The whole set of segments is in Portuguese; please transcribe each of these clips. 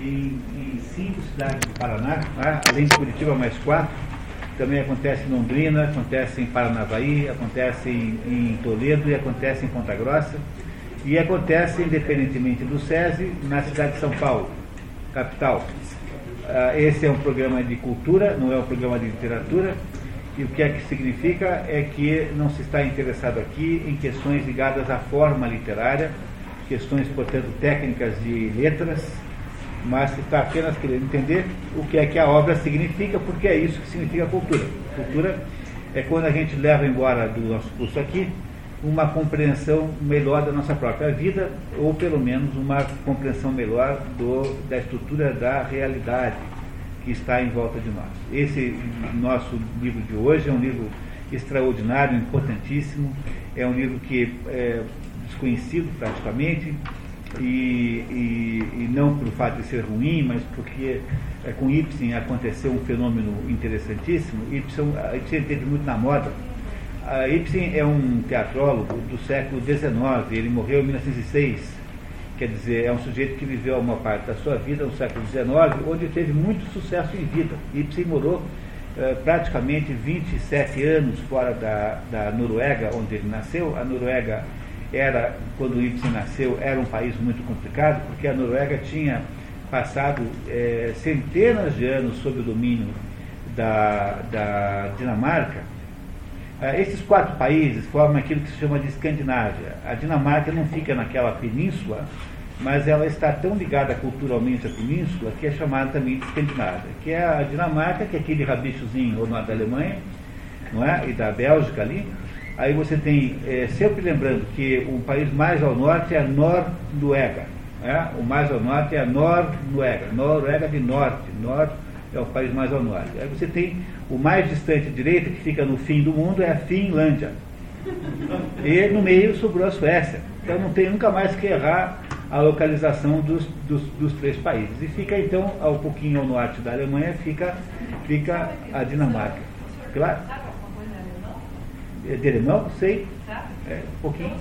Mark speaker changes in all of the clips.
Speaker 1: em, em cinco cidades do Paraná, né? além de Curitiba mais quatro. Também acontece em Londrina, acontece em Paranavaí, acontece em, em Toledo e acontece em Ponta Grossa. E acontece, independentemente do SESI, na cidade de São Paulo, capital. Uh, esse é um programa de cultura, não é um programa de literatura. E o que é que significa? É que não se está interessado aqui em questões ligadas à forma literária, questões, portanto, técnicas de letras, mas está apenas querendo entender o que é que a obra significa, porque é isso que significa cultura. Cultura é quando a gente leva embora do nosso curso aqui uma compreensão melhor da nossa própria vida, ou pelo menos uma compreensão melhor do, da estrutura da realidade que está em volta de nós. Esse nosso livro de hoje é um livro extraordinário, importantíssimo, é um livro que é desconhecido praticamente, e, e, e, não por fato de ser ruim, mas porque é, com Ibsen aconteceu um fenômeno interessantíssimo. Ibsen, Ibsen teve muito na moda a Ibsen é um teatrólogo do século XIX, ele morreu em 1906. Quer dizer, é um sujeito que viveu uma parte da sua vida no século XIX, onde teve muito sucesso em vida. Ibsen morou eh, praticamente 27 anos fora da, da Noruega, onde ele nasceu. A Noruega era, quando Ibsen nasceu, era um país muito complicado, porque a Noruega tinha passado eh, centenas de anos sob o domínio da, da Dinamarca ah, esses quatro países formam aquilo que se chama de Escandinávia. A Dinamarca não fica naquela península, mas ela está tão ligada culturalmente à península que é chamada também de Escandinávia, que é a Dinamarca, que é aquele rabichozinho ou da Alemanha, não é? e da Bélgica ali. Aí você tem, é, sempre lembrando que o país mais ao norte é a Noruega. É? O mais ao norte é a Noruega, Noruega de norte, norte é o país mais ao norte. Aí você tem o mais distante direita, que fica no fim do mundo, é a Finlândia. E no meio sobrou a Suécia. Então não tem nunca mais que errar a localização dos, dos, dos três países. E fica então, um pouquinho ao norte da Alemanha, fica, fica a Dinamarca. Claro? É de alemão? Sei. É, um pouquinho.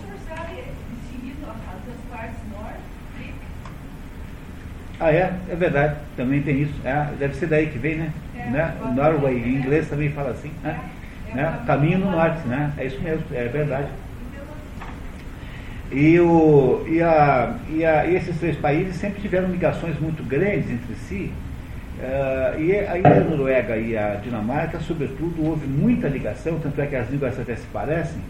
Speaker 1: Ah, é? É verdade, também tem isso. É, deve ser daí que vem, né? É, né? Norway, em inglês também fala assim, né? É, né? Caminho no norte, né? É isso mesmo, é verdade. E, o, e, a, e, a, e esses três países sempre tiveram ligações muito grandes entre si. Uh, e aí a Noruega e a Dinamarca, sobretudo, houve muita ligação, tanto é que as línguas até se parecem,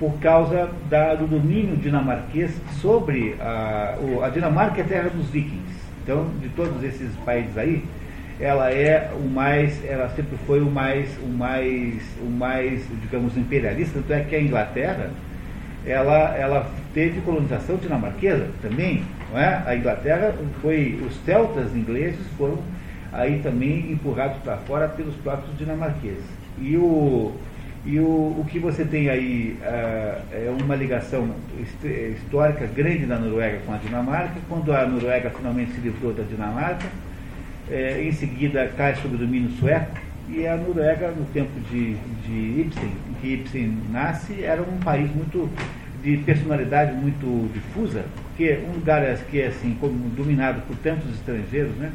Speaker 1: por causa da, do domínio dinamarquês sobre a, o, a Dinamarca é terra dos vikings. Então, de todos esses países aí, ela é o mais, ela sempre foi o mais, o mais, o mais, digamos, imperialista, tanto é que a Inglaterra, ela, ela teve colonização dinamarquesa também, não é? A Inglaterra foi, os celtas ingleses foram aí também empurrados para fora pelos próprios dinamarqueses. E o, e o, o que você tem aí uh, é uma ligação histórica grande da Noruega com a Dinamarca. Quando a Noruega finalmente se livrou da Dinamarca, é, em seguida cai sob o domínio sueco. E a Noruega, no tempo de, de Ibsen, em que Ibsen nasce, era um país muito de personalidade muito difusa, porque um lugar que é assim, como dominado por tantos estrangeiros, né?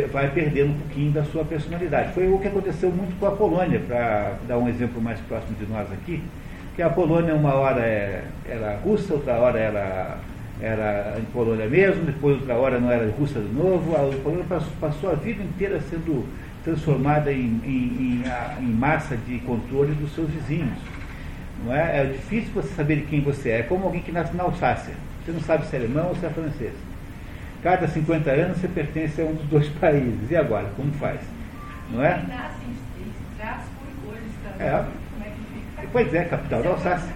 Speaker 1: Vai perdendo um pouquinho da sua personalidade. Foi o que aconteceu muito com a Polônia, para dar um exemplo mais próximo de nós aqui, que a Polônia uma hora é, era russa, outra hora era, era em Polônia mesmo, depois outra hora não era russa de novo. A Polônia passou, a vida inteira sendo transformada em, em, em, em, massa de controle dos seus vizinhos. Não é? é difícil você saber de quem você é. É como alguém que nasce na Alsácia. Você não sabe se é alemão ou se é francês. Cada 50 anos você pertence a um dos dois países. E agora, como faz? Não é? É. Pois é, capital da Alsácia.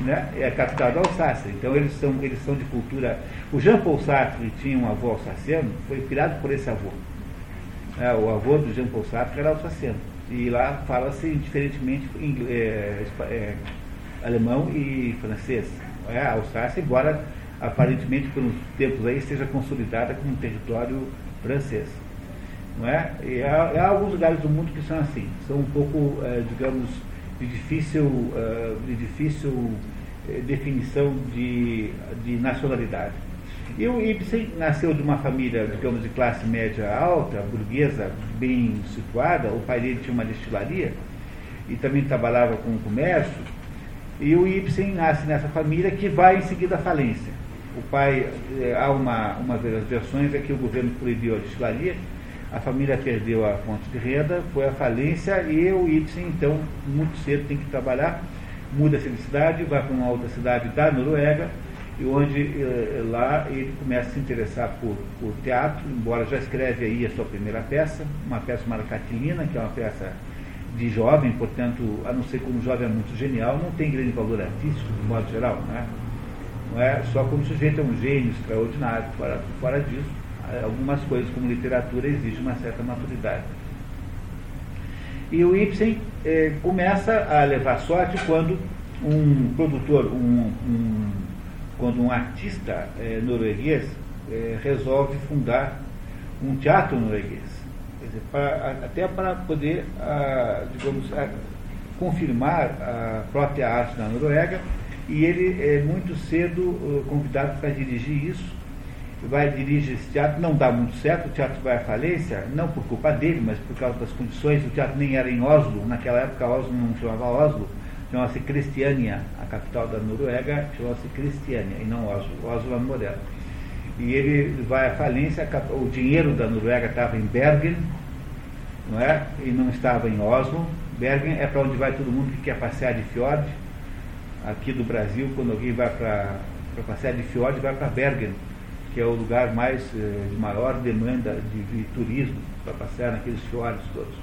Speaker 1: Né? É a capital da Alsácia. Então eles são, eles são de cultura. O Jean Paul Sartre tinha um avô alsaciano, foi criado por esse avô. É, o avô do Jean Paul Sartre era alsaciano. E lá fala-se diferentemente é, é, alemão e francês. É, a Alsácia, embora aparentemente pelos tempos aí esteja consolidada como um território francês. Não é? E há, há, alguns lugares do mundo que são assim, são um pouco, é, digamos, de difícil, é, de difícil é, definição de, de nacionalidade. E o Ibsen nasceu de uma família, digamos, de classe média alta, burguesa, bem situada. O pai dele tinha uma destilaria e também trabalhava com o comércio. E o Ibsen nasce nessa família que vai em seguida à falência. O pai, eh, há uma, uma das versões é que o governo proibiu a destilaria, a família perdeu a fonte de renda, foi à falência e o Ibsen, então, muito cedo tem que trabalhar, muda-se de cidade, vai para uma outra cidade da Noruega, e onde eh, lá ele começa a se interessar por, por teatro, embora já escreve aí a sua primeira peça, uma peça chamada Catilina, que é uma peça de jovem, portanto, a não ser como jovem é muito genial, não tem grande valor artístico, de modo geral, não é? Não é só como sujeito é um gênio extraordinário, fora, fora disso, algumas coisas como literatura exigem uma certa maturidade. E o Ibsen eh, começa a levar sorte quando um produtor, um, um quando um artista eh, norueguês resolve fundar um teatro norueguês dizer, até para poder, digamos, confirmar a própria arte na Noruega, e ele é muito cedo ah, convidado para dirigir isso. Vai dirigir esse teatro, não dá muito certo, o teatro vai à falência, não por culpa dele, mas por causa das condições. O teatro nem era em Oslo, naquela época Oslo não chamava Oslo, chamava-se Cristiania, a capital da Noruega chamava-se Cristiania, e não Oslo, Oslo é moderno e ele vai à falência, o dinheiro da Noruega estava em Bergen, não é? E não estava em Oslo. Bergen é para onde vai todo mundo que quer passear de fjord. Aqui do Brasil, quando alguém vai para passear de fjord, vai para Bergen, que é o lugar mais eh, de maior demanda de, de turismo para passear naqueles fjords todos.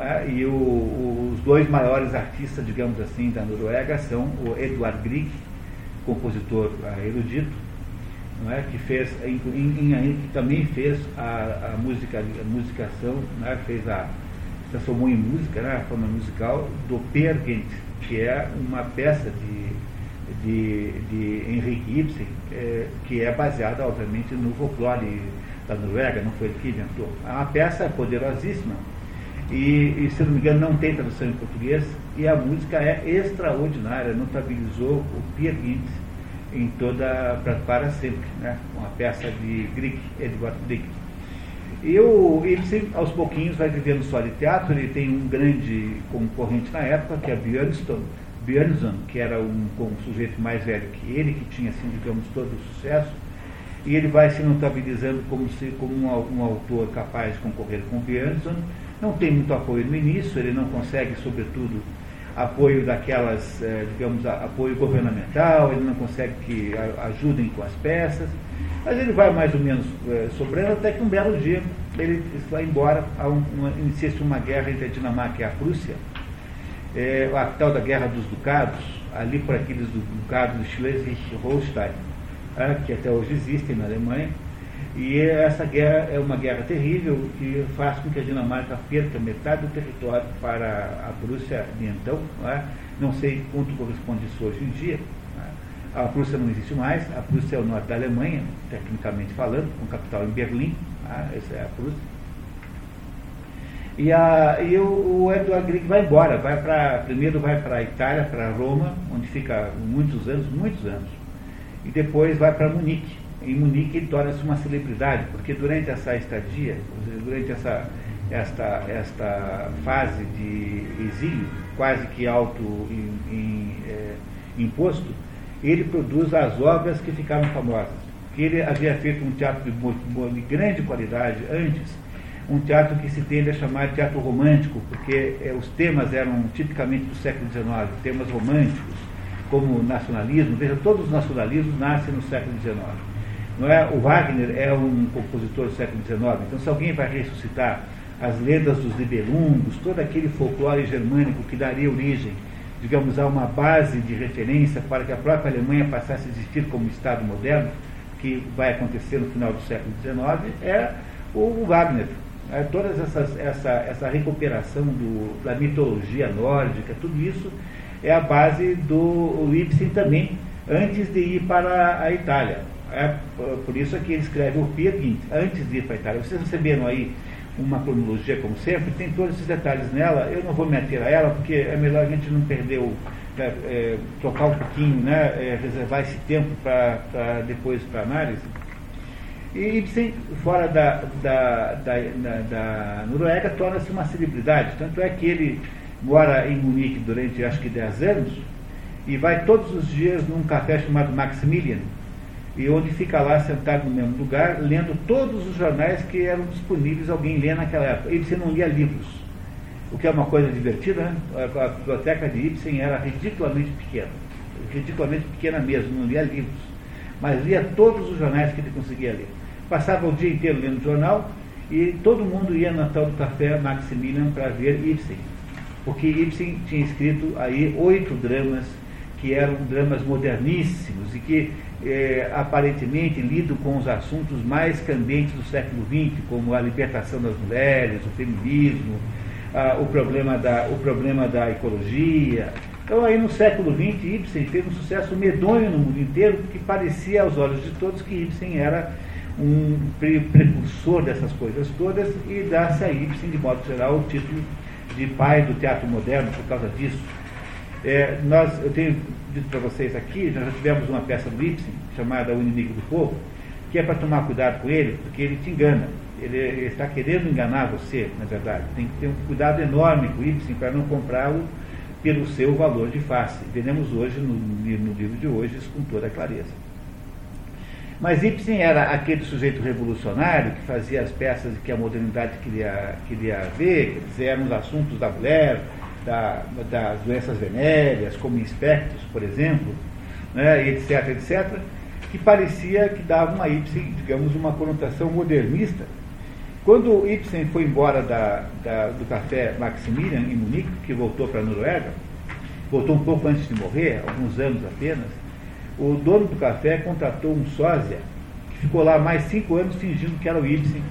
Speaker 1: É? E o, os dois maiores artistas, digamos assim, da Noruega são o Edvard Grieg, compositor erudito, não é? que, fez, em, em, que também fez a, a, música, a musicação, né? fez a, transformou em música, né? a forma musical do Per que é uma peça de, de, de Henrik Ibsen, é, que é baseada, obviamente, no folclore da Noruega, não foi ele que inventou. É uma peça poderosíssima, e, e, se não me engano não tem tradução em português, e a música é extraordinária, notabilizou o Peer Gynt, em toda para, para sempre, né? uma peça de Grieg, Edward Grieg. E o Ibsen, aos pouquinhos, vai vivendo só de teatro, ele tem um grande concorrente na época, que é Björnsson, Björnsson que era um, um sujeito mais velho que ele, que tinha, assim, digamos, todo o sucesso, e ele vai se notabilizando como, se, como um, um autor capaz de concorrer com Björnsson, não tem muito apoio no início, ele não consegue, sobretudo, apoio daquelas, eh, digamos, apoio governamental, ele não consegue que ajudem com as peças, mas ele vai mais ou menos eh, sobrando até que um belo dia ele vai embora, inicia-se uma guerra entre a Dinamarca e a Prússia, é, a tal da Guerra dos Ducados, ali por aqueles ducados de Schleswig-Holstein, né, que até hoje existem na Alemanha, e essa guerra é uma guerra terrível que faz com que a Dinamarca perca metade do território para a Prússia de então. Não, é? não sei quanto corresponde isso hoje em dia. A Prússia não existe mais, a Prússia é o norte da Alemanha, tecnicamente falando, com capital em Berlim, é? essa é a Prússia. E, a, e o, o Edward Grieg vai embora, vai para, primeiro vai para a Itália, para Roma, onde fica muitos anos, muitos anos, e depois vai para Munique em Munique ele torna-se uma celebridade, porque durante essa estadia, durante essa, esta, esta fase de exílio, quase que auto em, em, é, imposto, ele produz as obras que ficaram famosas. Que ele havia feito um teatro de, de grande qualidade antes, um teatro que se tende a chamar de teatro romântico, porque é, os temas eram tipicamente do século XIX, temas românticos, como nacionalismo. Veja, todos os nacionalismos nascem no século XIX não é? O Wagner é um compositor do século XIX, então se alguém vai ressuscitar as lendas dos Nibelungos, todo aquele folclore germânico que daria origem, digamos, a uma base de referência para que a própria Alemanha passasse a existir como Estado moderno, que vai acontecer no final do século XIX, é o Wagner. É, toda essa, essa recuperação do, da mitologia nórdica, tudo isso é a base do Ibsen também, antes de ir para a Itália. É por isso que ele escreve o seguinte, antes de ir para a Itália. Vocês receberam aí uma cronologia, como sempre, tem todos esses detalhes nela. Eu não vou me ater a ela, porque é melhor a gente não perder o. É, é, trocar um pouquinho, né, é, reservar esse tempo para depois para análise. E Ibsen, fora da, da, da, da, da Noruega, torna-se uma celebridade. Tanto é que ele mora em Munique durante acho que 10 anos e vai todos os dias num café chamado Maximilian, e onde fica lá sentado no mesmo lugar, lendo todos os jornais que eram disponíveis alguém ler naquela época. Ibsen não lia livros, o que é uma coisa divertida, né? A biblioteca de Ibsen era ridiculamente pequena, ridiculamente pequena mesmo, não lia livros, mas lia todos os jornais que ele conseguia ler. Passava o dia inteiro lendo jornal e todo mundo ia na tal do café Maximilian para ver Ibsen, porque Ibsen tinha escrito aí oito dramas que eram dramas moderníssimos e que é, aparentemente lidam com os assuntos mais candentes do século XX, como a libertação das mulheres, o feminismo, a, o, problema da, o problema da ecologia. Então aí no século XX Ibsen fez um sucesso medonho no mundo inteiro, porque parecia aos olhos de todos que Ibsen era um precursor dessas coisas todas e dá-se a Ibsen, de modo geral, o título de pai do teatro moderno por causa disso. É, nós, eu tenho dito para vocês aqui, nós já tivemos uma peça do Ibsen, chamada O Inimigo do Povo, que é para tomar cuidado com ele, porque ele te engana. Ele, ele, está querendo enganar você, na verdade. Tem que ter um cuidado enorme com o Ibsen para não comprá-lo pelo seu valor de face. Veremos hoje, no, no livro de hoje, isso com toda clareza. Mas Ibsen era aquele sujeito revolucionário que fazia as peças que a modernidade queria, queria ver, que eram os assuntos da mulher, da, das doenças venéreas, como inspectos, por exemplo, né, etc, etc, que parecia que davam a Ibsen, digamos, uma conotação modernista. Quando Ibsen foi embora da, da, do café Maximilian, em Munique, que voltou para a Noruega, voltou um pouco antes de morrer, alguns anos apenas, o dono do café contratou um sósia, que ficou lá mais cinco anos fingindo que era o Ibsen,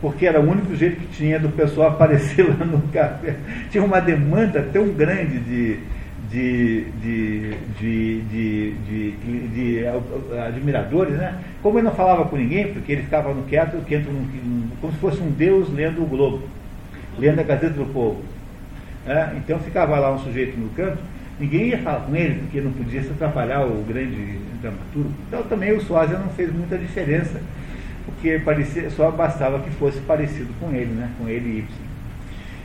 Speaker 1: porque era o único jeito que tinha do pessoal aparecer lá no café. Tinha uma demanda tão grande de, de, de, de, admiradores, né? Como ele não falava com ninguém, porque ele ficava no quieto, como se fosse um deus lendo o Globo, lendo a Gazeta do Povo. É? Então ficava lá um sujeito no canto, ninguém ia falar com ele, porque não podia se atrapalhar o grande dramaturgo. Então também o Suásia não fez muita diferença porque parecia, só bastava que fosse parecido com ele, né? com ele Ibsen.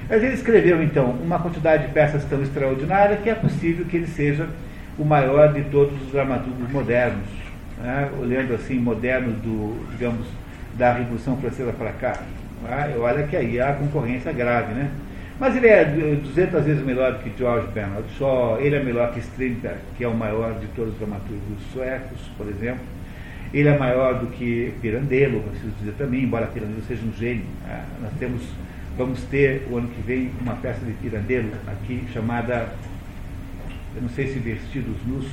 Speaker 1: Mas ele escreveu, então, uma quantidade de peças tão extraordinária que é possível que ele seja o maior de todos os dramaturgos modernos, né? olhando assim, modernos do, digamos, da Revolução Francesa para cá. Né? Olha que aí há concorrência grave, né? Mas ele é 200 vezes melhor do que George Bernard Shaw, ele é melhor que Strindberg, que é o maior de todos os dramaturgos suecos, por exemplo. Ele é maior do que Pirandello, preciso dizer também, embora Pirandello seja um gênio. Ah, nós temos, vamos ter o ano que vem uma peça de Pirandello aqui chamada, eu não sei se Vestidos Nus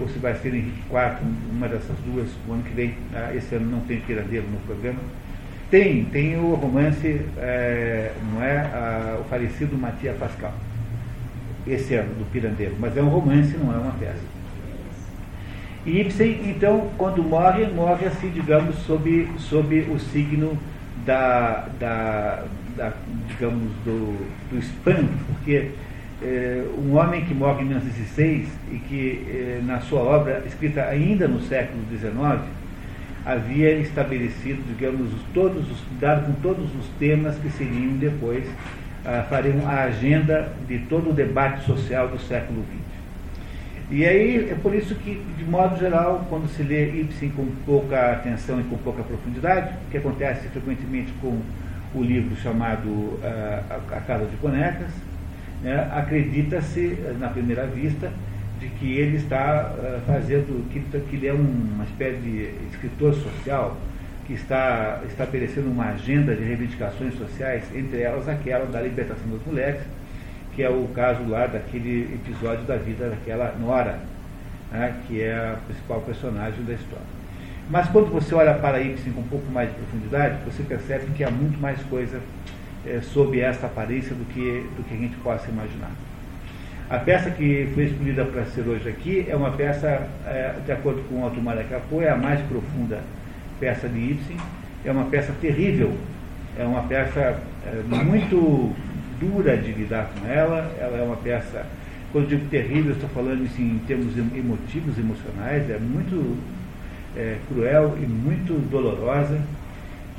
Speaker 1: ou se vai ser Henrique IV, uma dessas duas, o ano que vem. Ah, esse ano não tem Pirandello no programa. Tem, tem o romance, é, não é, a, o falecido Matias Pascal, esse ano, do Pirandello, mas é um romance, não é uma peça. E Ibsen, então, quando morre, morre assim, digamos, sob, sob o signo da, da, da digamos, do, do espanto, porque é, um homem que morre em 1906 e que é, na sua obra, escrita ainda no século XIX, havia estabelecido, digamos, todos os, dado com todos os temas que seriam depois, ah, fariam a agenda de todo o debate social do século XX. E aí é por isso que, de modo geral, quando se lê Ibsen com pouca atenção e com pouca profundidade, o que acontece frequentemente com o livro chamado uh, A Casa de Bonecas, né, acredita-se, na primeira vista, de que ele está uh, fazendo, que, que ele é uma espécie de escritor social, que está estabelecendo uma agenda de reivindicações sociais, entre elas aquela da libertação das mulheres, que é o caso lá daquele episódio da vida daquela Nora, né, que é a principal personagem da história. Mas quando você olha para Ibsen com um pouco mais de profundidade, você percebe que há muito mais coisa é, sob esta aparência do que, do que a gente possa imaginar. A peça que foi escolhida para ser hoje aqui é uma peça, é, de acordo com o Otto Capô, é a mais profunda peça de Ibsen. É uma peça terrível, é uma peça é, muito dura de lidar com ela, ela é uma peça, quando digo terrível, estou falando isso em termos emotivos, emocionais, é muito, é, cruel e muito dolorosa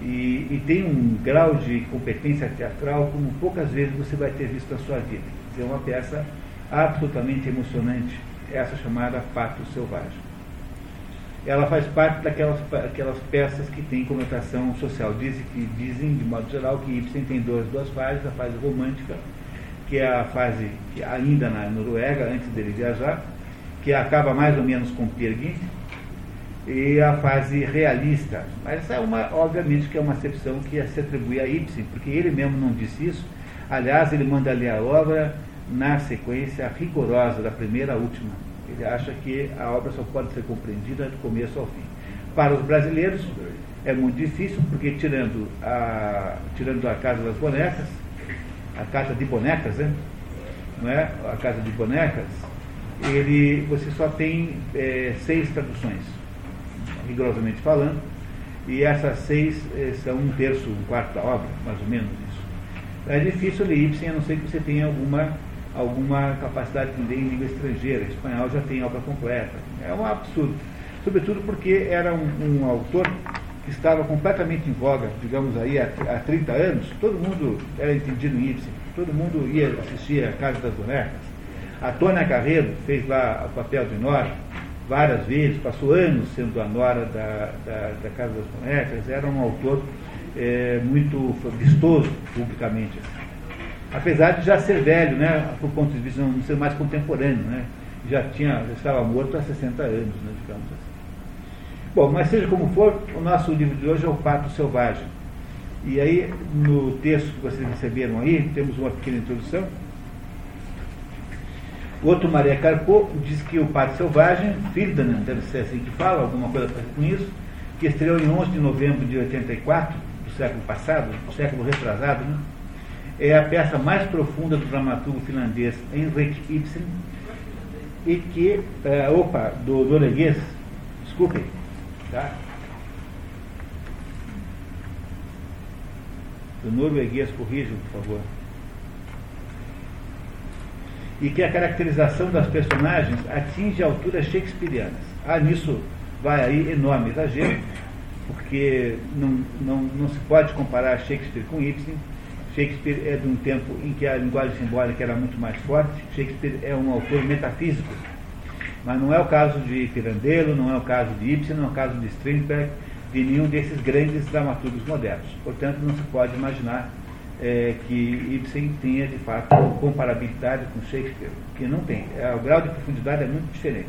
Speaker 1: e, e, tem um grau de competência teatral como poucas vezes você vai ter visto na sua vida. É uma peça absolutamente emocionante, essa chamada Pato Selvagem. Ela faz parte daquelas aquelas peças que têm conotação social. Dizem, que, dizem, de modo geral, que Ibsen tem duas, duas fases, a fase romântica, que é a fase que ainda na Noruega, antes dele viajar, que acaba mais ou menos com Peer e a fase realista. Mas é uma, obviamente, que é uma acepção que se atribui a Ibsen, porque ele mesmo não disse isso. Aliás, ele manda ler a obra na sequência rigorosa, da primeira à última. Ele acha que a obra só pode ser compreendida do começo ao fim. Para os brasileiros é muito difícil, porque tirando a, tirando a Casa das Bonecas, a Casa de Bonecas, né? não é? a Casa de Bonecas, ele, você só tem é, seis traduções rigorosamente falando, e essas seis eh, são um terço, um quarto da obra, mais ou menos isso. É difícil ler Ibsen, a não ser que você tenha alguma, alguma capacidade de em língua estrangeira. espanhol já tem obra completa. É um absurdo. Sobretudo porque era um, um autor que estava completamente em voga, digamos aí, há, há 30 anos. Todo mundo era entendido em Ibsen. Todo mundo ia assistir a Casa das Bonecas. A Tônia Carreiro fez lá o papel de Nora várias vezes, passou anos sendo a nora da, da, da Casa das Bonecas, era um autor é, muito vistoso publicamente. Apesar de já ser velho, né, por ponto de vista não ser mais contemporâneo, né, já, tinha, já estava morto há 60 anos, né, digamos assim. Bom, mas seja como for, o nosso livro de hoje é o Pato Selvagem. E aí, no texto que vocês receberam aí, temos uma pequena introdução Outro Maria Carpo diz que o Pato Selvagem, Fildanen, deve ser assim que fala, alguma coisa com isso, que estreou em 11 de novembro de 84, do século passado, do século retrasado, né? É a peça mais profunda do dramaturgo finlandês Henrik Ibsen, e que, é, opa, do norueguês, desculpem, tá? Do norueguês, corrijam, por favor e que a caracterização das personagens atinge alturas shakespearianas. Ah, nisso vai aí enorme exagero, porque não, não, não se pode comparar Shakespeare com Ibsen. Shakespeare é de um tempo em que a linguagem simbólica era muito mais forte. Shakespeare é um autor metafísico. Mas não é o caso de Pirandello, não é o caso de Ibsen, não é o caso de Strindberg, de nenhum desses grandes dramaturgos modernos. Portanto, não se pode imaginar é, que Ibsen tenha de fato comparabilidade com Shakespeare, que não tem. É, o grau de profundidade é muito diferente.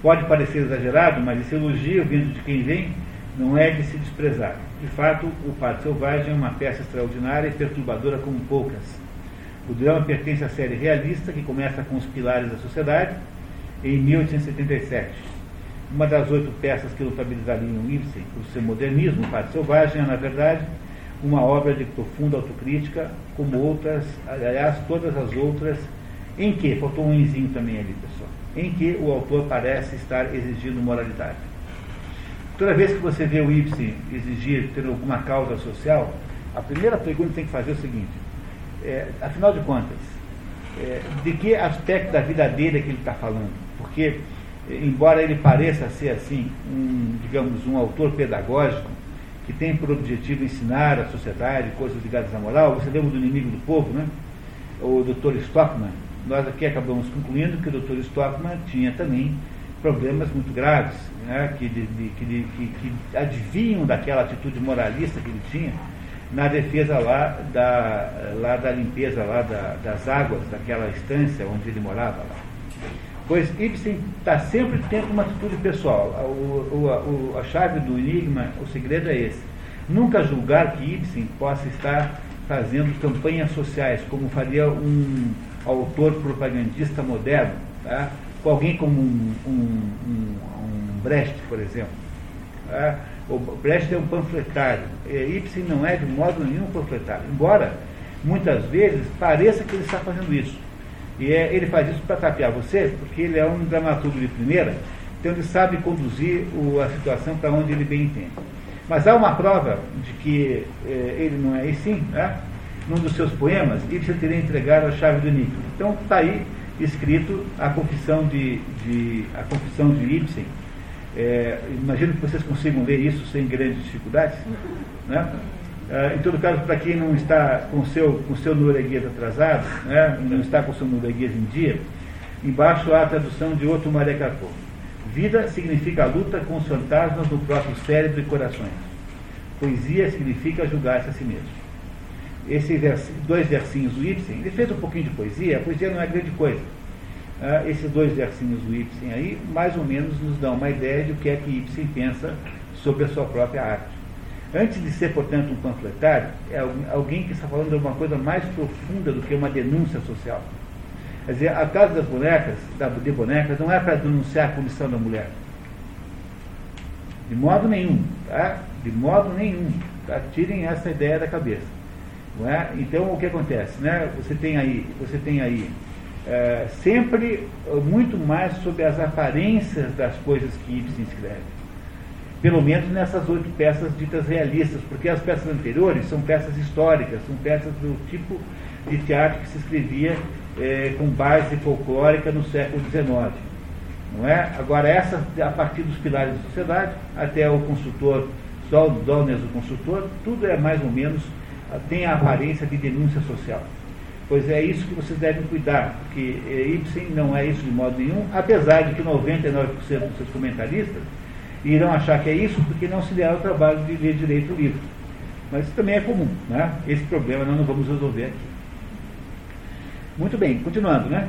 Speaker 1: Pode parecer exagerado, mas esse elogio vindo de quem vem não é de se desprezar. De fato, O Pato Selvagem é uma peça extraordinária e perturbadora como poucas. O drama pertence à série realista que começa com os pilares da sociedade em 1877. Uma das oito peças que notabilizariam Ibsen por seu modernismo, O Pato Selvagem, é, na verdade, uma obra de profunda autocrítica, como outras, aliás, todas as outras, em que, faltou um enzinho também ali, pessoal, em que o autor parece estar exigindo moralidade. Toda vez que você vê o Ibsen exigir ter alguma causa social, a primeira pergunta que tem que fazer é o seguinte: é, afinal de contas, é, de que aspecto da vida dele é que ele está falando? Porque, embora ele pareça ser assim, um, digamos, um autor pedagógico, que tem por objetivo ensinar à sociedade coisas ligadas à moral. Você lembra do inimigo do povo, né? O Dr. Stockman. Nós aqui acabamos concluindo que o Dr. Stockman tinha também problemas muito graves, né? que, de, de, que, que, que adivinham daquela atitude moralista que ele tinha na defesa lá da, lá da limpeza lá da, das águas daquela estância onde ele morava lá. Pois Ibsen está sempre tendo uma atitude pessoal. O, o, a chave do enigma, o segredo é esse. Nunca julgar que Ibsen possa estar fazendo campanhas sociais, como faria um autor propagandista moderno, tá? Com alguém como um, um, um, um Brecht, por exemplo. Tá? O Brecht é um panfletário. Ibsen não é de modo nenhum panfletário, embora muitas vezes pareça que ele está fazendo isso. E é, ele faz isso para tapear você, porque ele é um dramaturgo de primeira, então ele sabe conduzir o, a situação para onde ele bem entende. Mas há uma prova de que é, ele não é assim, né? num dos seus poemas, Ibsen teria entregado a chave do enigma. Então está aí escrito a confissão de, de, a confissão de Ibsen É, imagino que vocês consigam ler isso sem grandes dificuldades. Né? É, em todo caso, para quem não está com seu, com seu norueguês atrasado, né, não está com seu norueguês em dia, embaixo há a tradução de outro Maria Carpo. Vida significa a luta com os fantasmas no próprio cérebro e corações. Poesia significa julgar-se a si mesmo. Esses dois versinhos do Ibsen, ele fez um pouquinho de poesia, a poesia não é grande coisa. Ah, esses dois versinhos do Ibsen aí, mais ou menos, nos dão uma ideia de o que é que Ibsen pensa sobre a sua própria arte. Antes de ser, portanto, um panfletário, é alguém que está falando de uma coisa mais profunda do que uma denúncia social. Quer dizer, a casa das bonecas, de bonecas, não é para denunciar a condição da mulher. De modo nenhum, tá? De modo nenhum. Tá? Tirem essa ideia da cabeça. É? Então o que acontece? Né? Você tem aí, você tem aí é, sempre muito mais sobre as aparências das coisas que Ibsen escreve. Pelo menos nessas oito peças ditas realistas, porque as peças anteriores são peças históricas, são peças do tipo de teatro que se escrevia é, com base folclórica no século XIX. Não é? Agora, essa, a partir dos pilares da sociedade, até o consultor, só o Donnes, o consultor, tudo é mais ou menos tem a aparência de denúncia social. Pois é isso que vocês devem cuidar, porque Ibsen não é isso de modo nenhum, apesar de que 99% dos seus comentaristas irão achar que é isso porque não se deram o trabalho de ler direito o livro. Mas isso também é comum, né? Esse problema nós não vamos resolver aqui. Muito bem, continuando, né?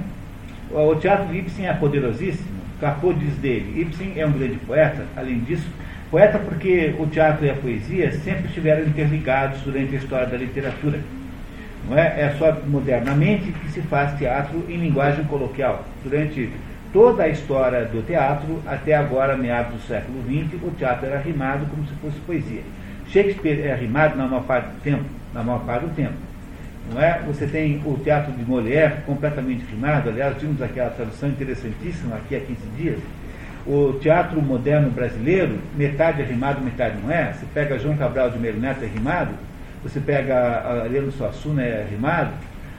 Speaker 1: O teatro de Ibsen é poderosíssimo. Capô diz dele, Ibsen é um grande poeta, além disso, Poeta porque o teatro e a poesia sempre estiveram interligados durante a história da literatura. Não é? é só modernamente que se faz teatro em linguagem coloquial. Durante toda a história do teatro, até agora, meados do século XX, o teatro era rimado como se fosse poesia. Shakespeare é rimado na maior parte do tempo, na maior parte do tempo. Não é? Você tem o teatro de Molière completamente rimado, aliás, vimos aquela tradução interessantíssima aqui há 15 dias, o teatro moderno brasileiro, metade é rimado, metade não é. Você pega João Cabral de Meiro Neto é rimado, você pega Ariano Suassuna é rimado.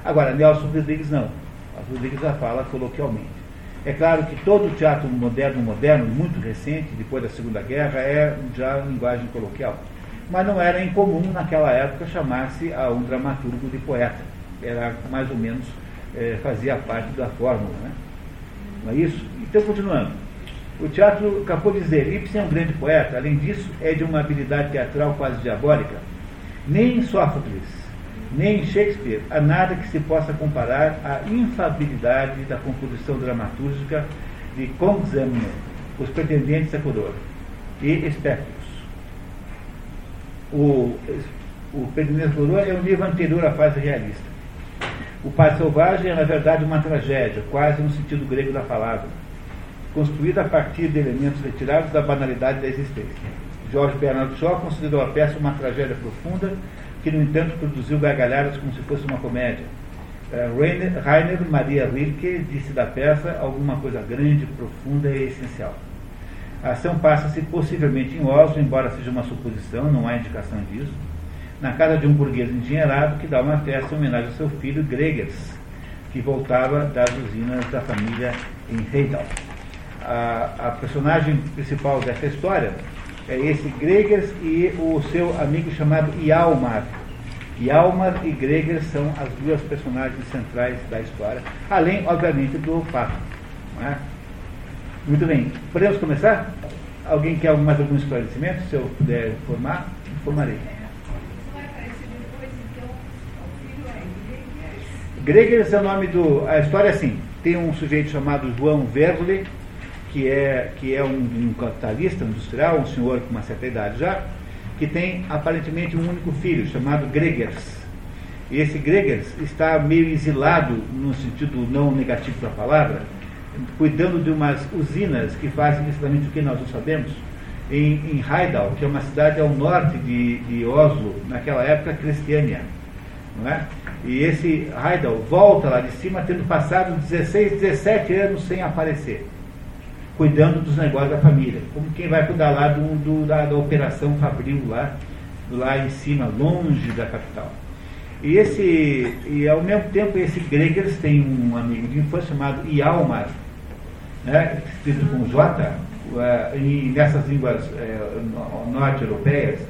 Speaker 1: Agora, Nelson Rodrigues não. Nelson Rodrigues já fala coloquialmente. É claro que todo o teatro moderno, moderno, muito recente, depois da Segunda Guerra, é já linguagem coloquial. Mas não era incomum naquela época chamar-se a um dramaturgo de poeta. Era mais ou menos, é, fazia parte da fórmula. Né? Não é isso? Então, continuando. O teatro acabou de dizer, Ibsen é um grande poeta, além disso, é de uma habilidade teatral quase diabólica. Nem em Sófocles, nem em Shakespeare há nada que se possa comparar à infabilidade da composição dramatúrgica de Kongzemno, os pretendentes a coroa, e Espectros. O, o Pretendente a coroa é um livro anterior à fase realista. O Pai Selvagem é, na verdade, uma tragédia, quase no sentido grego da palavra construída a partir de elementos retirados da banalidade da existência. Jorge Bernardo Shaw considerou a peça uma tragédia profunda, que, no entanto, produziu gargalhadas como se fosse uma comédia. Uh, Rainer Maria Rilke disse da peça alguma coisa grande, profunda e essencial. A ação passa-se possivelmente em Oslo, embora seja uma suposição, não há indicação disso, na casa de um burguês endinheirado que dá uma festa em homenagem ao seu filho Gregers, que voltava das usinas da família em Heidal a, a personagem principal dessa história é esse Gregers e o seu amigo chamado Hjalmar. Hjalmar e Gregers são as duas personagens centrais da história, além, obviamente, do fato. É? Muito bem, podemos começar? Alguém quer mais algum esclarecimento? Se eu puder informar, informarei. Gregers é o nome do. A história é assim: tem um sujeito chamado João Verle, que é, que é um, um capitalista industrial, um senhor com uma certa idade já, que tem aparentemente um único filho, chamado Gregers. E esse Gregers está meio exilado, no sentido não negativo da palavra, cuidando de umas usinas que fazem exatamente o que nós não sabemos, em, em Heidal, que é uma cidade ao norte de, de Oslo, naquela época cristiana. Não é? E esse Heidal volta lá de cima, tendo passado 16, 17 anos sem aparecer cuidando dos negócios da família. Como quem vai cuidar lá do, do da, da, operação Fabril lá, lá em cima, longe da capital. E esse, e ao mesmo tempo esse Gregers tem um amigo de infância chamado Ialmar, né, escrito com J, uh, e nessas línguas uh, norte-europeias,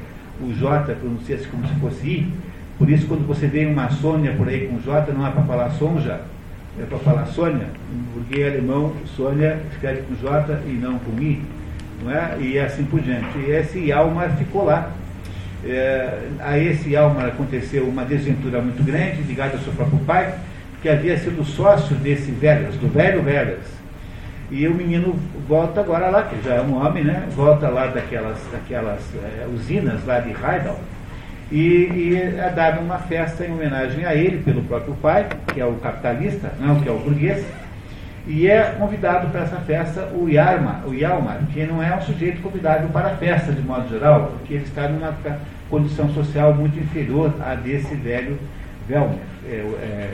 Speaker 1: o J pronuncia-se como se fosse I. Por isso, quando você vê uma Sônia por aí com J, não é para falar Sonja, é para falar Sônia, em alemão Sônia escreve com J e não com I, não é? e assim por diante. E esse Alma ficou lá. É, a esse Alma aconteceu uma desventura muito grande, ligada ao seu próprio pai, que havia sido sócio desse Velas, do velho Velas. E o menino volta agora lá, que já é um homem, né? Volta lá daquelas, daquelas é, usinas lá de Heidel e, e é dada uma festa em homenagem a ele pelo próprio pai, que é o capitalista, não que é o burguês, e é convidado para essa festa o Yarma, o Yalmar, que não é um sujeito convidado para a festa de modo geral, porque ele está numa condição social muito inferior à desse velho Velmer. É, é,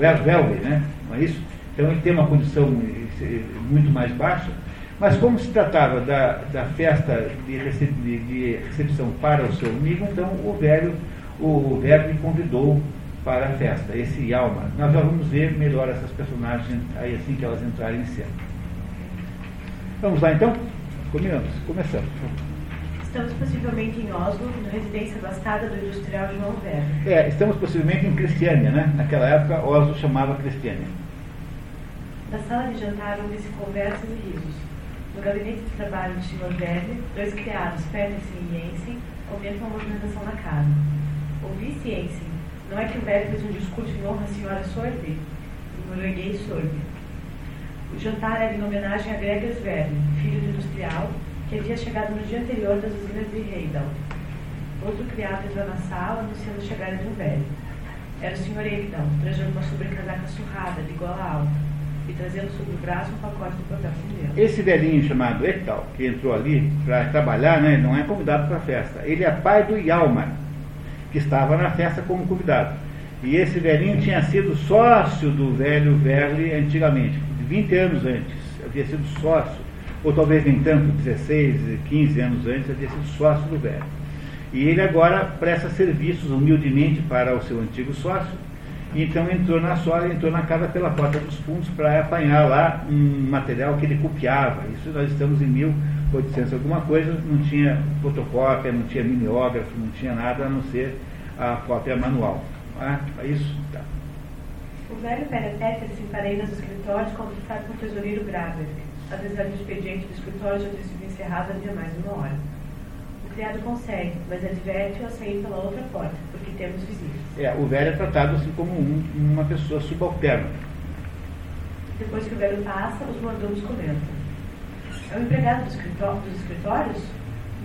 Speaker 1: é, né? Não é isso? Então ele tem uma condição muito mais baixa, mas como se tratava da, da festa de, recep, de, de, recepção para o seu amigo, então o velho, o velho me convidou para a festa, esse Yalma. Nós já vamos ver melhor essas personagens aí assim que elas entrarem em cena. Vamos lá então? Combinamos, começamos.
Speaker 2: Estamos possivelmente em Oslo, na residência bastada do industrial João Velho.
Speaker 1: É, estamos possivelmente em Cristiânia, né? Naquela época Oslo chamava Cristiânia.
Speaker 2: Na sala de jantar houve-se conversas e risos. No gabinete de trabalho Sr. Verne, dois criados, Peterson e Jensen, comentam a movimentação na casa. Ouvi Jensen. Não é que o velho fez um discurso em honra à senhora Sorbe? Norueguês Sorbe. O jantar era em homenagem a Gregers Verne, filho do industrial, que havia chegado no dia anterior das usinas de Heidel. Outro criado entrou na sala, anunciando a chegada de um velho. Era o Sr. Ekdal, trajando uma sobrecasaca surrada, de gola alta e trazendo sobre o braço um pacote de papel cinzento.
Speaker 1: Esse velhinho chamado Etal, que entrou ali para trabalhar, né, não é convidado para a festa. Ele é pai do Yalmar, que estava na festa como convidado. E esse velhinho tinha sido sócio do velho Verle antigamente, 20 anos antes. Havia sido sócio, ou talvez nem tanto, 16, 15 anos antes, havia sido sócio do velho. E ele agora presta serviços humildemente para o seu antigo sócio, então entrou na sola, entrou na casa pela porta dos fundos para apanhar lá um material que ele copiava. Isso nós estamos em 1800 alguma coisa, não tinha fotocópia, não tinha mimeógrafo, não tinha nada a não ser a cópia manual. Ah, é isso? Tá.
Speaker 2: O velho Pereteca se emparelha nos escritórios com o tesoureiro Graver, apesar do expediente do escritório já ter sido encerrado havia mais de uma hora criado consegue, mas adverte-o a sair pela outra porta, porque temos visitas.
Speaker 1: É, o velho é tratado assim como um, uma pessoa subalterna.
Speaker 2: Depois que o velho passa, os mordomos comentam. É o empregado do escritório, dos escritórios?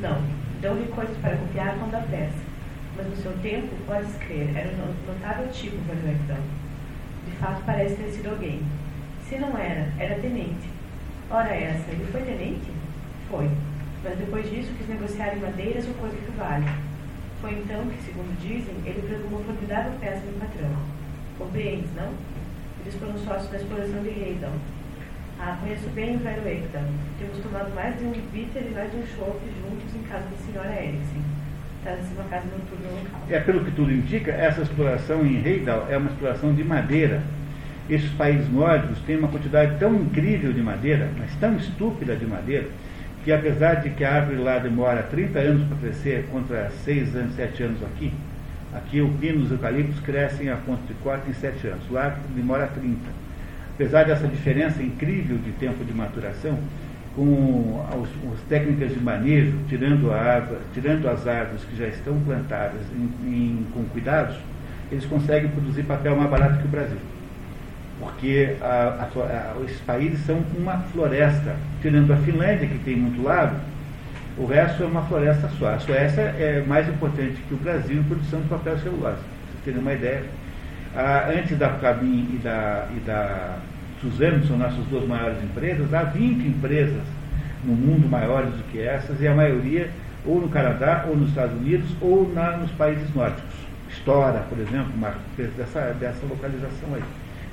Speaker 2: Não. Dão-lhe coisas para copiar quando apressa. Mas no seu tempo, podes crer, era um notável tipo então. De fato, parece ter sido alguém. Se não era, era tenente. Ora essa, ele foi tenente? Foi mas depois disso quis negociar em madeiras ou coisa que vale. Foi então que, segundo dizem, ele pegou uma formidável peça do patrão. Compreendes, não? Eles foram sócios da exploração de Heidel. Ah, conheço bem o velho Ekdal. Temos tomado mais de um bitter e mais de um chope juntos em casa da senhora Eriksen. Trata-se de uma casa noturna local.
Speaker 1: É, pelo que tudo indica, essa exploração em Heidal é uma exploração de madeira. Esses países nórdicos têm uma quantidade tão incrível de madeira, mas tão estúpida de madeira, que apesar de que a árvore lá demora 30 anos para crescer contra 6 anos, 7 anos aqui, aqui o pino e os eucaliptos crescem a ponto de corte em 7 anos, lá demora 30. Apesar dessa diferença incrível de tempo de maturação, com as, as técnicas de manejo, tirando, árvore, tirando as árvores que já estão plantadas em, em, com cuidados, eles conseguem produzir papel mais barato que o Brasil porque a, a, a, esses países são uma floresta, tirando a Finlândia, que tem muito lago, o resto é uma floresta só. A Suécia é mais importante que o Brasil em produção de papel celulose. Vocês terem uma ideia. Ah, antes da Cabin e da, e da Suzano, que são nossas duas maiores empresas, há 20 empresas no mundo maiores do que essas, e a maioria ou no Canadá, ou nos Estados Unidos, ou na, nos países nórdicos. Stora, por exemplo, uma empresa dessa, dessa localização aí.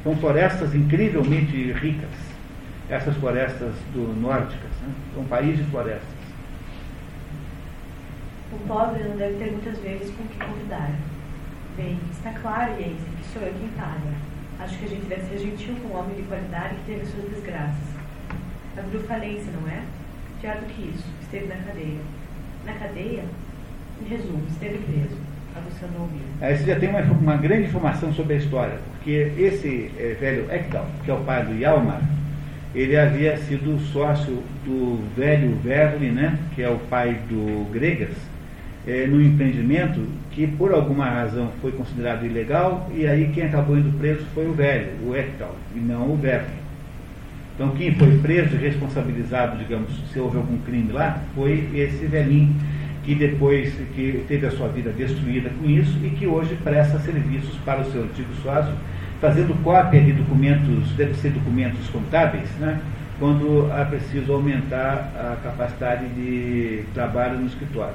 Speaker 1: São florestas incrivelmente ricas, essas florestas do nórdicas, né? são países de florestas.
Speaker 2: O pobre não deve ter muitas vezes com que convidar. Bem, está claro, Yace, que sou eu quem paga. Acho que a gente deve ser gentil com um homem de qualidade que teve suas desgraças. Abriu falência, não é? Pior do que isso, esteve na cadeia. Na cadeia, em resumo, esteve preso.
Speaker 1: Aí você já tem uma, uma grande informação sobre a história, porque esse é, velho Ekdal, que é o pai do Yalmar, ele havia sido sócio do velho Verli, né, que é o pai do Gregas, é, no empreendimento que por alguma razão foi considerado ilegal, e aí quem acabou indo preso foi o velho, o Ekdal, e não o Verli. Então quem foi preso e responsabilizado, digamos, se houve algum crime lá, foi esse velhinho que depois que teve a sua vida destruída com isso e que hoje presta serviços para o seu antigo sócio, fazendo cópia de documentos, deve ser documentos contábeis, né? quando é preciso aumentar a capacidade de trabalho no escritório.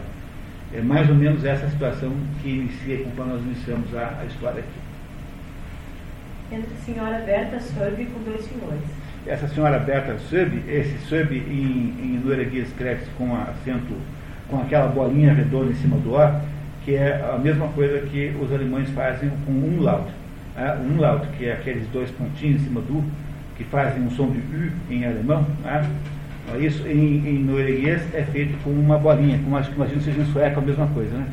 Speaker 1: É mais ou menos essa situação que inicia quando nós iniciamos a, a história aqui.
Speaker 2: Entre a senhora Berta Sorbe com dois senhores.
Speaker 1: Essa senhora Berta Sorbe, esse Sorbe em, em norueguês escreve-se com acento com aquela bolinha redonda em cima do O, que é a mesma coisa que os alemães fazem com umlaut. Né? O umlaut, que é aqueles dois pontinhos em cima do U, que fazem um som de U em alemão. Né? Isso em, em norueguês é feito com uma bolinha, como acho que imagino seja em sueco a mesma coisa, né?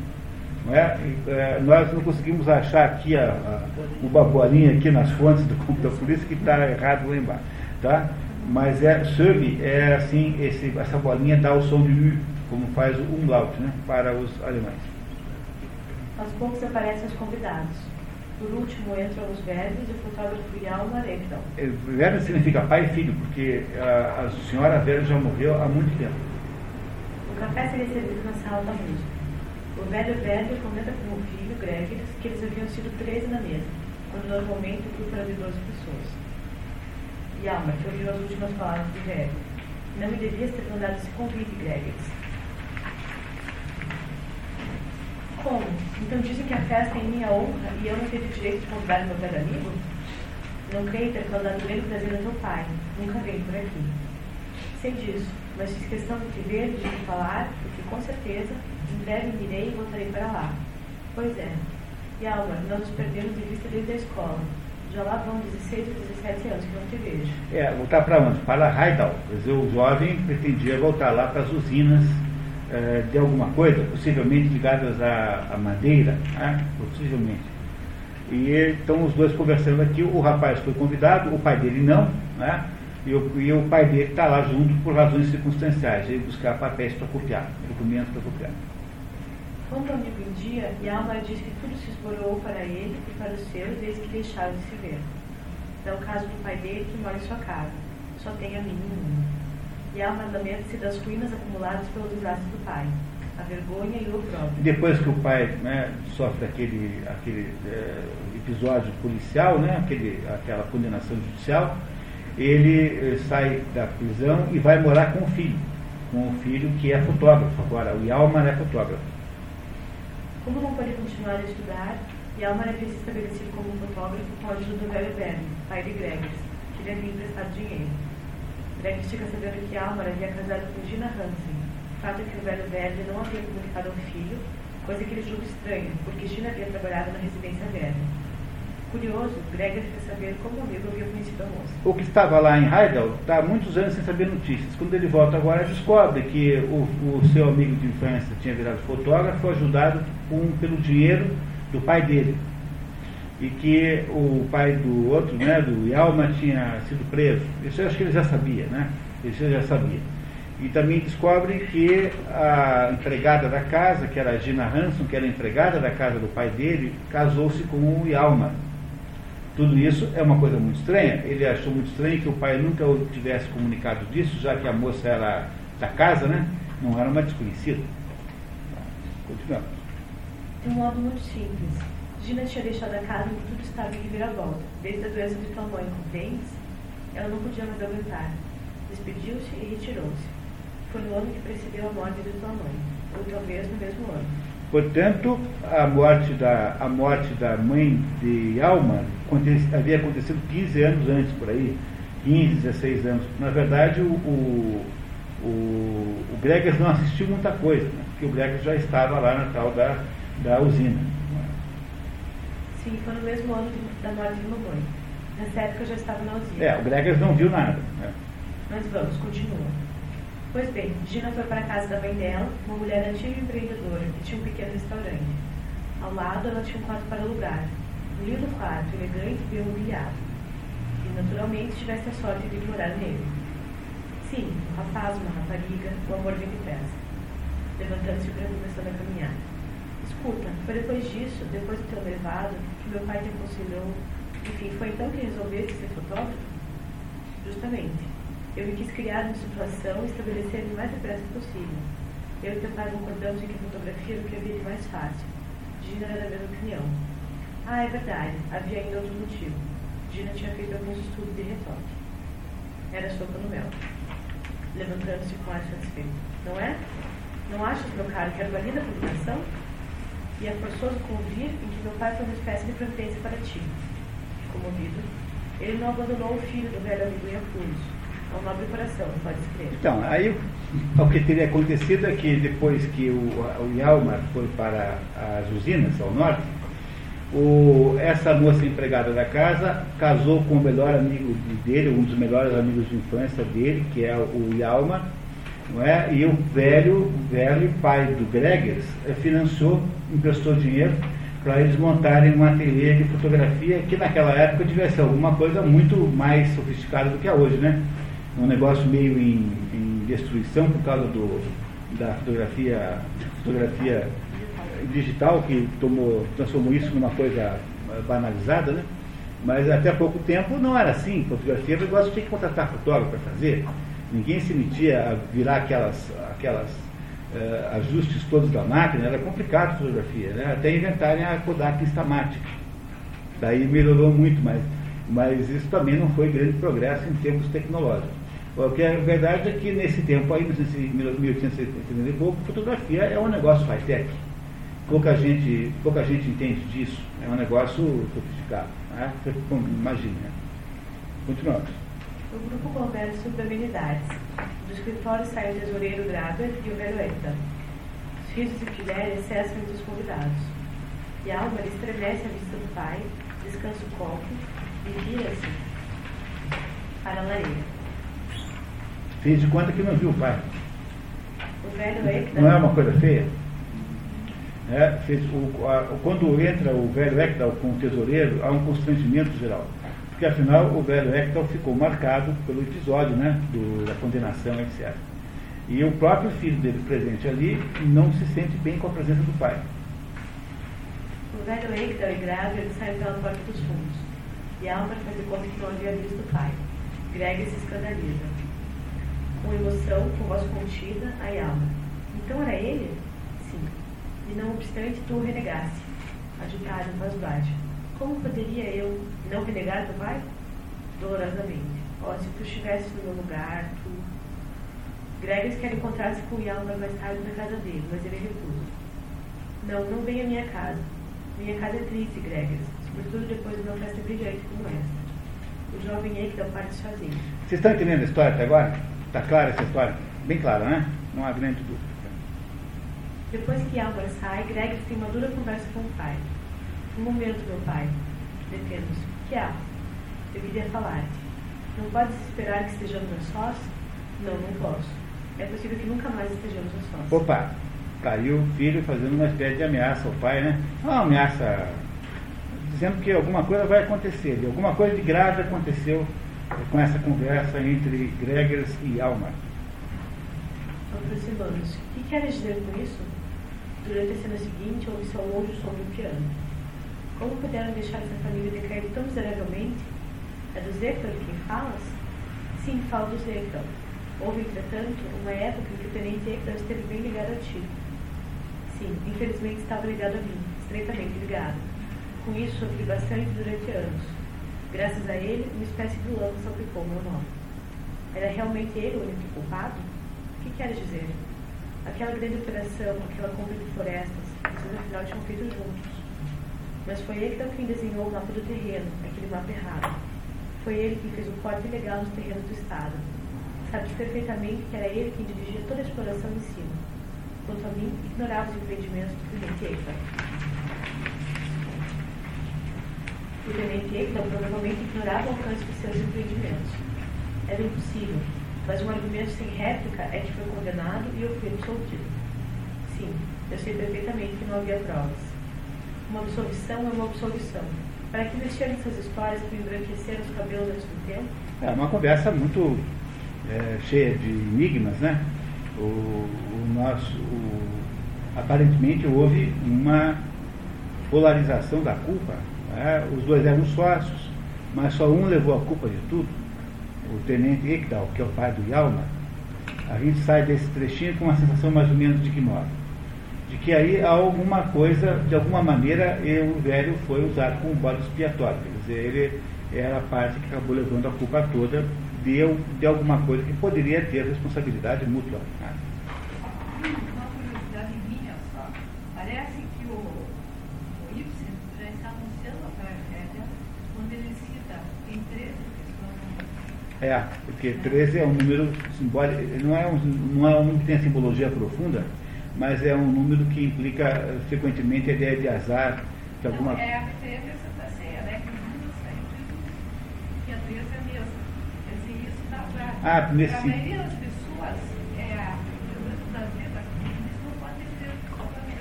Speaker 1: Não é? é? nós não conseguimos achar aqui a, a, uma bolinha aqui nas fontes do computador, por isso que está errado lá embaixo. Tá? Mas é sub é assim, esse, essa bolinha dá o som de U como faz o umlaut né, para os alemães.
Speaker 2: Aos poucos aparecem os convidados. Por último entram os velhos e o fotógrafo Yalmar Ekdal.
Speaker 1: É, velho significa pai e filho, porque a, a senhora velha já morreu há muito tempo.
Speaker 2: O café seria servido na sala da música. O velho velho comenta com o filho, Greg, que eles haviam sido 13 na mesa, quando normalmente o grupo era de 12 pessoas. Yalmar, que ouviu as últimas palavras do velho. Não me devias ter mandado esse convite, Greg. Como? Então dizem que a festa é em minha honra e eu não tenho direito de convidar meu velho amigo? Não creio ter causado o mesmo prazer ao teu pai. Nunca veio por aqui. Sei disso, mas fiz questão de te ver, de te falar, porque com certeza em breve irei e voltarei para lá. Pois é. E Alma, nós nos perdemos de vista desde a escola. Já lá vão 16 ou 17 anos que não te vejo.
Speaker 1: É, voltar para onde? Para Heidal. Quer dizer, o jovem pretendia voltar lá para as usinas eh, de alguma coisa, possivelmente ligadas à, à madeira, né? possivelmente. E estão os dois conversando aqui, o rapaz foi convidado, o pai dele não, né? e, o, e o pai dele está lá junto por razões circunstanciais, ele buscar papéis para copiar, documentos para copiar.
Speaker 2: Quando o amigo em dia, Yalma diz que tudo se esborou para ele e para os seus desde que deixaram de se ver. É o caso do pai dele que mora em sua casa. Só tem a menina e há mandamento-se das ruínas acumuladas pelo desastre do pai, a vergonha e o opróbrio.
Speaker 1: Depois que o pai né, sofre aquele, aquele é, episódio policial, né, aquele, aquela condenação judicial, ele é, sai da prisão e vai morar com o filho, com o filho que é fotógrafo agora, o Yalmar é fotógrafo.
Speaker 2: Como não pode continuar a estudar, Yalmar havia se estabelecido como fotógrafo com a ajuda do velho Bernie, pai de Gregers, que lhe havia emprestado dinheiro. Greg fica sabendo que Almar havia casado com Gina Hansen. Fato é que o velho Verde não havia comunicado ao filho, coisa que ele julga estranha, porque Gina havia trabalhado na residência Verde. Curioso, Greg fica saber como o amigo havia conhecido a moça.
Speaker 1: O que estava lá em Heidel está há muitos anos sem saber notícias. Quando ele volta agora, descobre que o, o seu amigo de infância tinha virado fotógrafo, ajudado com, pelo dinheiro do pai dele e que o pai do outro, né, do Yalma, tinha sido preso. Isso eu acho que ele já sabia, né? Isso ele já sabia. E também descobrem que a empregada da casa, que era a Gina Hanson, que era empregada da casa do pai dele, casou-se com o Yalma. Tudo isso é uma coisa muito estranha. Ele achou muito estranho que o pai nunca tivesse comunicado disso, já que a moça era da casa, né? Não era uma desconhecida.
Speaker 2: Continuamos. De um modo muito simples Gina tinha deixado a casa em tudo estava em reviravolta, desde a doença de tua mãe, compreendes? Ela não podia mais aguentar. Despediu-se e retirou-se. Foi no ano que precedeu a morte de tua mãe, ou talvez no mesmo ano.
Speaker 1: Portanto, a morte da, a morte da mãe de Alma havia acontecido 15 anos antes, por aí. 15, 16 anos. Na verdade, o, o, o, o Gregas não assistiu muita coisa, né? porque o Gregas já estava lá na tal da, da usina.
Speaker 2: Sim, foi no mesmo ano da morte de mamãe. Nessa época eu já estava na usina.
Speaker 1: É, o Gregas não viu nada. Né?
Speaker 2: Mas vamos, continua. Pois bem, Gina foi para a casa da mãe dela, uma mulher antiga e empreendedora, que tinha um pequeno restaurante. Ao lado, ela tinha um quarto para alugar. Um lindo quarto, elegante e bem mobiliado. E, naturalmente, tivesse a sorte de morar nele. Sim, um rapaz, uma rapariga, o amor vem depressa. Levantando-se, o grande começou a caminhar. Escuta, foi depois disso, depois do teu levado, meu pai te aconselhou. Enfim, foi então que resolveste ser fotógrafo? Justamente. Eu me quis criar uma situação e estabelecer o mais depressa possível. Eu e teu pai concordamos em que fotografia era o que havia de mais fácil. Gina era da mesma opinião. Ah, é verdade. Havia ainda outro motivo. Gina tinha feito alguns estudos de retoque. Era sopa no mel. Levantando-se com ar satisfeito. Não é? Não achas, meu caro, que era valida a publicação? E é forçoso convir em que meu pai foi uma espécie de providência para ti. Comovido, ele não abandonou o filho do velho amigo apuros. É um nobre coração, pode escrever.
Speaker 1: Então, aí o que teria acontecido é que depois que o, o Yalmar foi para as usinas ao norte, o, essa moça empregada da casa casou com o melhor amigo dele, um dos melhores amigos de infância dele, que é o Yalmar, não é? e o velho, velho pai do Gregers financiou, emprestou dinheiro para eles montarem um ateliê de fotografia que naquela época ser alguma coisa muito mais sofisticada do que é hoje, né? Um negócio meio em, em destruição por causa do, da fotografia, fotografia digital que tomou, transformou isso numa coisa banalizada, né? Mas até pouco tempo não era assim. Fotografia, o negócio tinha que contratar fotógrafo para fazer. Ninguém se metia a virar aquelas, aquelas uh, ajustes todos da máquina. Era complicado a fotografia, né? Até inventarem a Kodak Instamatic. Daí melhorou muito, mas, mas isso também não foi grande progresso em termos tecnológicos. O que é verdade é que nesse tempo aí, 1870 e pouco, fotografia é um negócio high-tech pouca gente, pouca gente entende disso. É um negócio sofisticado. Né? Imagina. Né? Continuamos.
Speaker 2: O grupo conversa sobre habilidades. Do escritório sai o tesoureiro Graber e o velho Hector. Os risos e filhérias cessam entre os convidados. E Álvaro estremece a vista do pai, descansa o copo e vira-se para a lareira.
Speaker 1: Fez de conta que não viu o pai.
Speaker 2: O velho Hector.
Speaker 1: Não é uma coisa feia? É, fez, o, a, quando entra o velho Ectal com o tesoureiro, há um constrangimento geral. Porque afinal o velho Ectal ficou marcado pelo episódio né, do, da condenação, etc. E o próprio filho dele presente ali não se sente bem com a presença do pai.
Speaker 2: O velho Ectal e Grave saem pela porta dos fundos. E Álvaro faz conta que não havia visto o pai. Greg se escandaliza. Com emoção, com voz contida, a Alma. Então era ele? e não obstante tu o renegasse, agitado em voz baixa. Como poderia eu não renegar teu pai? Dolorosamente. Ó, oh, se tu estivesse no meu lugar, tu. Gregas quer encontrar-se com Yalma mais tarde na casa dele, mas ele recusa. Não, não venha à minha casa. Minha casa é triste, Gregas, sobretudo depois de uma festa brilhante como esta. O jovem Eikdal parte sozinho.
Speaker 1: Vocês estão entendendo a história até agora? Está clara essa história? Bem clara, né? Não há grande dúvida.
Speaker 2: Depois que Álvaro sai, Greg tem uma dura conversa com o pai. Momento, meu pai. Detendo-se. O que há? Eu queria falar-te. Não podes esperar que estejamos a sós? Não, não posso. É possível que nunca mais estejamos a sós.
Speaker 1: Opa! Caiu o filho fazendo uma espécie de ameaça ao pai, né? Uma ameaça dizendo que alguma coisa vai acontecer. E alguma coisa de grave aconteceu com essa conversa entre Gregers e Alma.
Speaker 2: Aproximando-se. O que queres dizer com isso? Durante a cena seguinte, ouve seu longe sobre o piano. Como puderam deixar essa família decair tão miseravelmente? É do Zector quem falas? Sim, falo do Zector. Houve, entretanto, uma época em que o tenente Hector esteve bem ligado a ti. Sim, infelizmente estava ligado a mim, estreitamente ligado. Com isso, sofri bastante durante anos. Graças a ele, uma espécie de lama salpicou meu nome. Era realmente ele o único culpado? O que queres dizer? aquela grande operação, aquela compra de florestas, vocês afinal tinham feito juntos. Mas foi ele quem desenhou o mapa do terreno, aquele mapa errado. Foi ele quem fez o corte ilegal nos terrenos do Estado. Sabe perfeitamente que era ele quem dirigia toda a exploração em cima. Quanto a mim, ignorava os empreendimentos do tenente Eichmann. O tenente Eichmann provavelmente ignorava o alcance de seus empreendimentos. Era impossível. mas um argumento sem réplica é que foi condenado e eu fui absolvido. Sim, eu sei perfeitamente que não havia provas. Uma absolvição é uma absolvição. Para que mexer nessas histórias que embranqueceram os cabelos antes do tempo?
Speaker 1: É uma conversa muito é, cheia de enigmas, né? O, o nosso, o, aparentemente houve uma polarização da culpa. Né? Os dois eram sócios, mas só um levou a culpa de tudo. O tenente Ekdal, que é o pai do Yalma. A gente sai desse trechinho com uma sensação mais ou menos de que modo? Que aí alguma coisa, de alguma maneira, o velho foi usado como bode expiatório. Quer dizer, ele era a parte que acabou levando a culpa toda de, de alguma coisa que poderia ter responsabilidade mútua. Né?
Speaker 3: Uma curiosidade minha só. Parece que o, o já está anunciando a tragédia quando ele cita em 13
Speaker 1: É, porque 13 é um número simbólico, não é um, não é um que tem simbologia profunda, mas é um número que implica frequentemente a ideia de azar,
Speaker 3: de alguma... É a 13 é Santa Ceia, né? Que a 13 é mesmo. Quer dizer, isso dá para...
Speaker 1: Ah, nesse...
Speaker 3: A maioria das pessoas, é, a da vida, eles não podem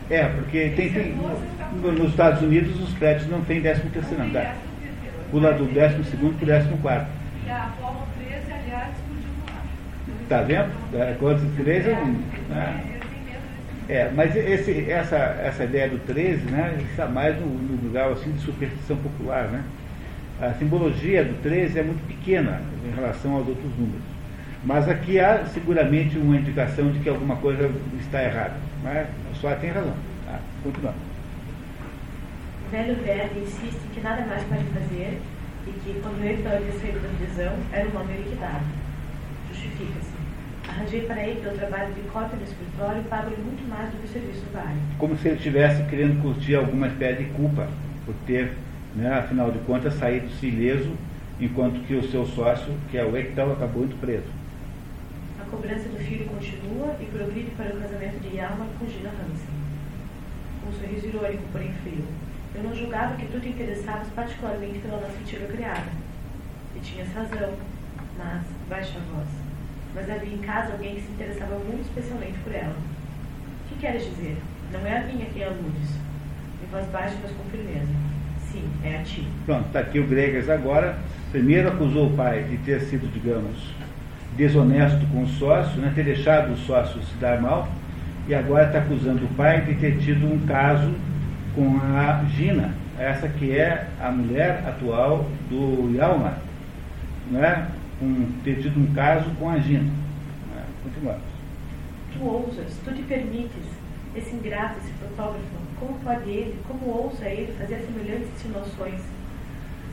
Speaker 3: ter
Speaker 1: É, porque tem, tem no, nos Estados Unidos os créditos não tem 13 terceiro andar. Pula do 12 segundo para o 14 quarto.
Speaker 3: E a Apolo 13, aliás, explodiu ar.
Speaker 1: Está vendo? É, quando 13 é um... Né? É, mas esse, essa, essa ideia do 13 né, está mais no, no lugar assim, de superstição popular. Né? A simbologia do 13 é muito pequena em relação aos outros números. Mas aqui há seguramente uma indicação de que alguma coisa está errada. Mas só tem razão. Tá? Continuando.
Speaker 2: Velho verbo insiste que nada mais pode fazer e que, quando ele havia saído da prisão, era um homem liquidado. Justifica-se. Arranjei para ele o trabalho de cópia no escritório e pago-lhe muito mais do que o serviço vale.
Speaker 1: Como se ele estivesse querendo curtir alguma espécie de culpa por ter, né, afinal de contas, saído-se ileso, enquanto que o seu sócio, que é o Hector, acabou indo preso.
Speaker 2: A cobrança do filho continua e progride para o casamento de Yalma com Gina Hansen. Com um sorriso irônico, porém frio. Eu não julgava que tu te interessavas particularmente pela nossa antiga criada. E tinhas razão, mas baixa a voz mas havia em casa alguém que se interessava muito especialmente por ela. O que queres dizer? Não é a minha quem aludes. Em voz baixa, mas com firmeza. Sim, é a ti.
Speaker 1: Pronto, está aqui o Gregas agora. Primeiro acusou o pai de ter sido, digamos, desonesto com o sócio, né, ter deixado o sócio se dar mal, e agora está acusando o pai de ter tido um caso com a Gina, essa que é a mulher atual do Yalma, né? Um, ter tido um caso com a Gina. Né? Continuamos.
Speaker 2: Tu ousas, tu te permites, esse ingrato, esse fotógrafo, como pode ele, como ousa ele fazer semelhantes insinuações?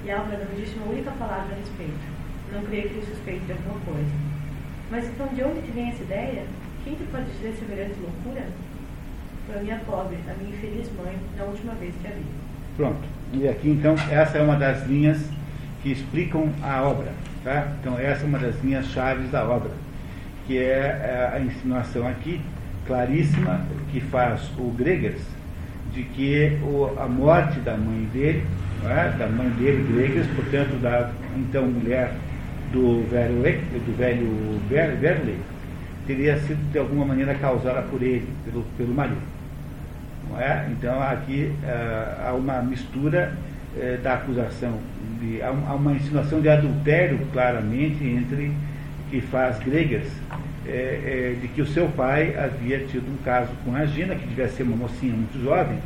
Speaker 2: E Alma não me disse uma única palavra a respeito. Não creio que ele suspeite de alguma coisa. Mas então de onde te vem essa ideia? Quem te pode dizer semelhante loucura? Foi a minha pobre, a minha infeliz mãe, na última vez que a vi.
Speaker 1: Pronto. E aqui então, essa é uma das linhas que explicam a obra. Tá? Então, essa é uma das linhas chaves da obra, que é, é a insinuação aqui, claríssima, que faz o Gregers, de que o, a morte da mãe dele, é? da mãe dele, Gregers, portanto, da então mulher do velho, do velho Verley, teria sido de alguma maneira causada por ele, pelo, pelo marido. É? Então aqui uh, há uma mistura uh, da acusação de, há, uma insinuação de adultério claramente entre que faz Gregers é, é, de que o seu pai havia tido um caso com a Gina, que devia ser uma mocinha muito jovem,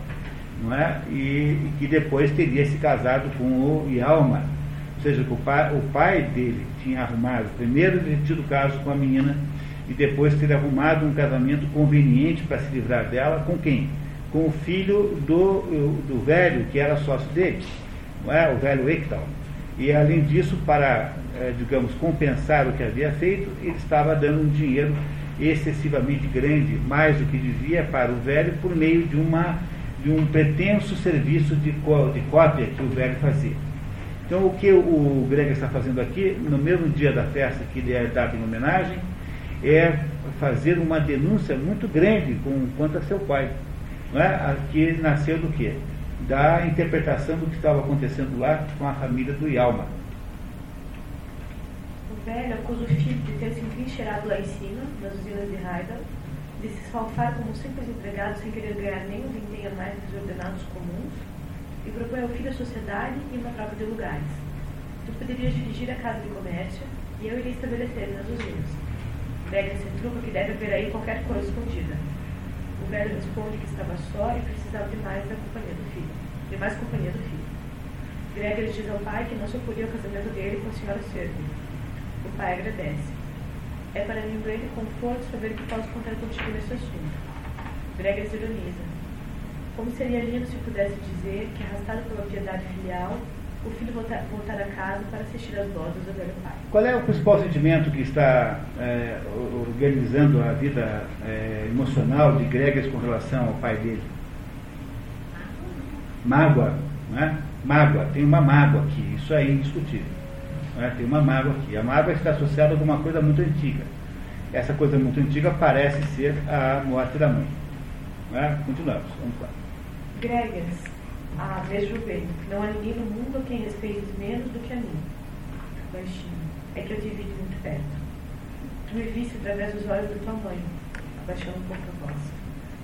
Speaker 1: não é? E, e que depois teria se casado com o Yalma. Ou seja, o pai, o pai dele tinha arrumado, primeiro ele tinha tido caso com a menina, e depois ter arrumado um casamento conveniente para se livrar dela com quem? Com o filho do, do velho, que era sócio dele não é? o velho Ektal. E além disso, para, é, digamos, compensar o que havia feito, ele estava dando um dinheiro excessivamente grande, mais do que devia, para o velho, por meio de, uma, de um pretenso serviço de, de cópia que o velho fazia. Então, o que o Greg está fazendo aqui, no mesmo dia da festa que lhe é dado em homenagem, é fazer uma denúncia muito grande com, quanto a seu pai, não é? que nasceu do quê? da interpretação do que estava acontecendo lá com a família do Yalma.
Speaker 2: O velho acusa o filho de ter se entrincheirado lá em cima, nas usinas de Heidel, de se esfalfar como simples empregado sem querer ganhar nem um vintém a mais que os ordenados comuns, e propõe ao filho a sociedade e uma troca de lugares. Tu poderias dirigir a casa de comércio e eu iria estabelecer nas usinas. Brega se truca que deve haver aí qualquer coisa escondida. O velho responde que estava só e precisava de mais da companhia do filho, de mais companhia do filho. Gregory diz ao pai que não se oporia ao casamento dele com a senhora Servi. O pai agradece. É para mim um grande conforto saber que posso contar contigo nesse assunto. Gregory se ironiza. Como seria lindo se pudesse dizer que, arrastado pela piedade filial, o filho voltar, voltar a casa para assistir às bodas do velho pai.
Speaker 1: Qual é o principal sentimento que está é, organizando a vida é, emocional de Gregas com relação ao pai dele? Mágoa, né? Mágoa, tem uma mágoa aqui, isso é indiscutível. Né? Tem uma mágoa aqui. A mágoa está associada a alguma coisa muito antiga. Essa coisa muito antiga parece ser a morte da mãe. Né? Continuamos, vamos lá.
Speaker 2: Gregas, ah, vejo bem, não há ninguém no mundo a quem respeites menos do que a mim. Baixinho, é que eu te vi de muito perto. Tu me viste através dos olhos da tua mãe, abaixando um pouco a voz.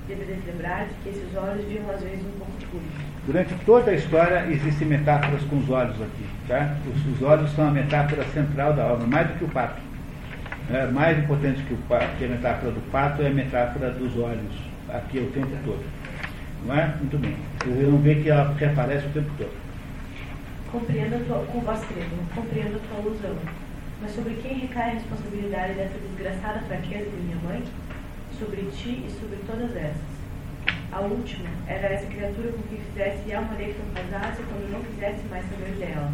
Speaker 2: Deveria lembrar-te que esses olhos viam às vezes um pouco escuros.
Speaker 1: Durante toda a história existem metáforas com os olhos aqui. Tá? Os, os olhos são a metáfora central da obra, mais do que o pato. É, mais importante que, o, que a metáfora do pato é a metáfora dos olhos, aqui o tempo todo. Não é? Muito bem. Vocês vão ver que ela reaparece o tempo todo.
Speaker 2: Compreendo a tua, com voz trêmula, compreendo a tua alusão. Mas sobre quem recai a responsabilidade dessa desgraçada fraqueza de minha mãe? Sobre ti e sobre todas essas. A última era essa criatura com quem fizesse alma que não casasse quando não quisesse mais saber dela.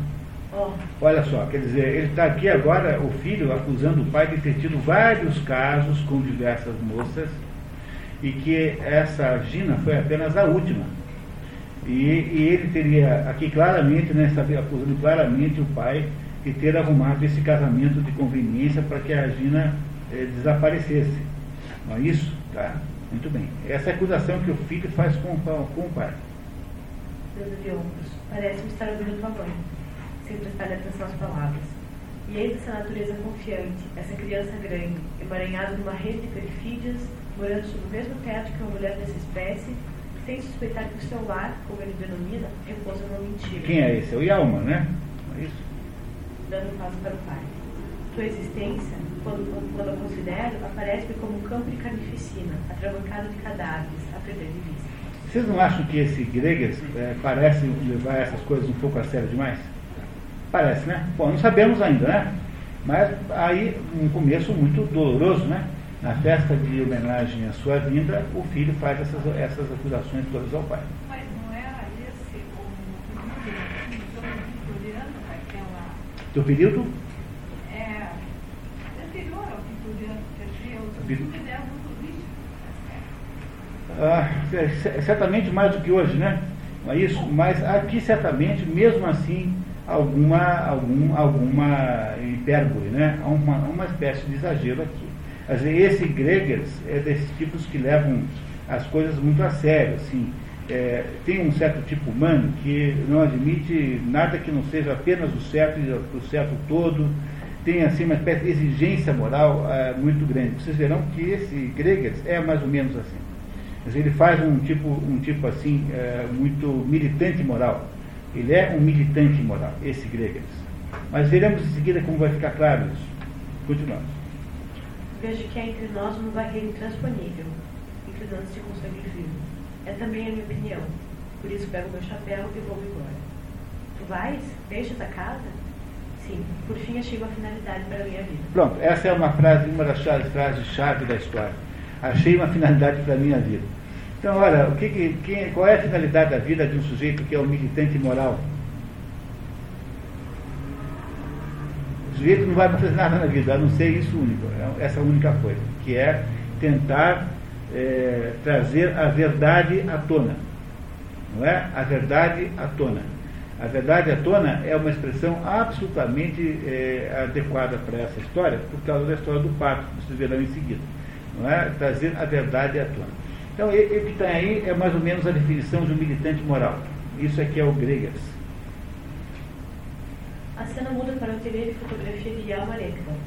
Speaker 2: Oh.
Speaker 1: Olha só, quer dizer, ele está aqui agora, o filho, acusando o pai de ter tido vários casos com diversas moças e que essa Gina foi apenas a última. E, e ele teria aqui claramente, né, acusando claramente o pai de ter arrumado esse casamento de conveniência para que a Gina eh, desaparecesse. Não é isso? Tá? Muito bem. Essa é a acusação que o filho faz com, com o pai.
Speaker 2: Deus de ombros, parece-me estar ouvindo tua mãe, sem prestar atenção às palavras. E eis essa natureza confiante, essa criança grande, emaranhada numa rede de perfídias, morando sob o mesmo teto que uma mulher dessa espécie, sem suspeitar que o seu lar, como ele denomina, repousa numa mentira.
Speaker 1: Quem é esse? É o Yalma, né? É isso?
Speaker 2: Dando um para o pai. Tua existência, quando, quando a considero, aparece-me como um campo de carnificina, atravancado de cadáveres, a perder de vista.
Speaker 1: Vocês não acham que esse Gregas é, parece levar essas coisas um pouco a sério demais? Parece, né? Bom, não sabemos ainda, né? Mas aí um começo muito doloroso, né? Na festa de homenagem à sua vinda, o filho faz essas, essas acusações todas ao pai.
Speaker 3: Mas não era esse o vitoriano daquela.
Speaker 1: Do período?
Speaker 3: É. Anterior ao vitoriano, quer dizer, o filme dela
Speaker 1: ah, certamente mais do que hoje, né? Não é isso? Mas aqui certamente, mesmo assim, alguma, algum, alguma hipérbole, né? Uma, uma espécie de exagero aqui. Quer dizer, esse Gregers é desses tipos que levam as coisas muito a sério, assim. É, tem um certo tipo humano que não admite nada que não seja apenas o certo e o certo todo, tem assim uma espécie de exigência moral é, muito grande. Vocês verão que esse Gregers é mais ou menos assim. Mas ele faz um tipo, um tipo assim, é, muito militante moral. Ele é um militante moral, esse Gregers. Mas veremos em seguida como vai ficar claro isso. Continuamos.
Speaker 2: Vejo que há entre nós uma barreira intransponível, inclinando-se com sangue. É também a minha opinião. Por isso pego meu chapéu e vou embora. Tu vais? Deixas a casa? Sim, por fim achei uma finalidade para a minha vida.
Speaker 1: Pronto, essa é uma frase, uma das frases-chave da história achei uma finalidade para a minha vida. Então, olha, o que, que, qual é a finalidade da vida de um sujeito que é um militante moral? O sujeito não vai fazer nada na vida, a não ser isso único, é essa única coisa, que é tentar é, trazer a verdade à tona. Não é? A verdade à tona. A verdade à tona é uma expressão absolutamente é, adequada para essa história, por causa da história do pato, que vocês verão em seguida não é? trazer a verdade à tona. Então, o que está aí é mais ou menos a definição de um militante moral. Isso aqui é o Gregas.
Speaker 2: A cena muda para o ateliê de fotografia de Ekdal.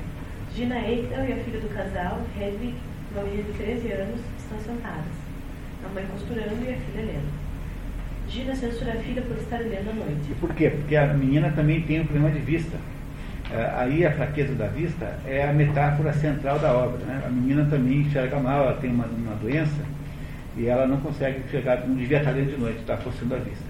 Speaker 2: Gina Ekdal e a filha do casal, Hedwig, menina de 13 anos, estão sentadas. A mãe costurando e a filha lendo. Gina censura a filha por estar lendo à noite.
Speaker 1: Por quê? Porque a menina também tem um problema de vista. É, aí a fraqueza da vista é a metáfora central da obra. Né? A menina também enxerga mal, ela tem uma, uma doença e ela não consegue enxergar, não devia estar lendo de noite, está forçando a vista.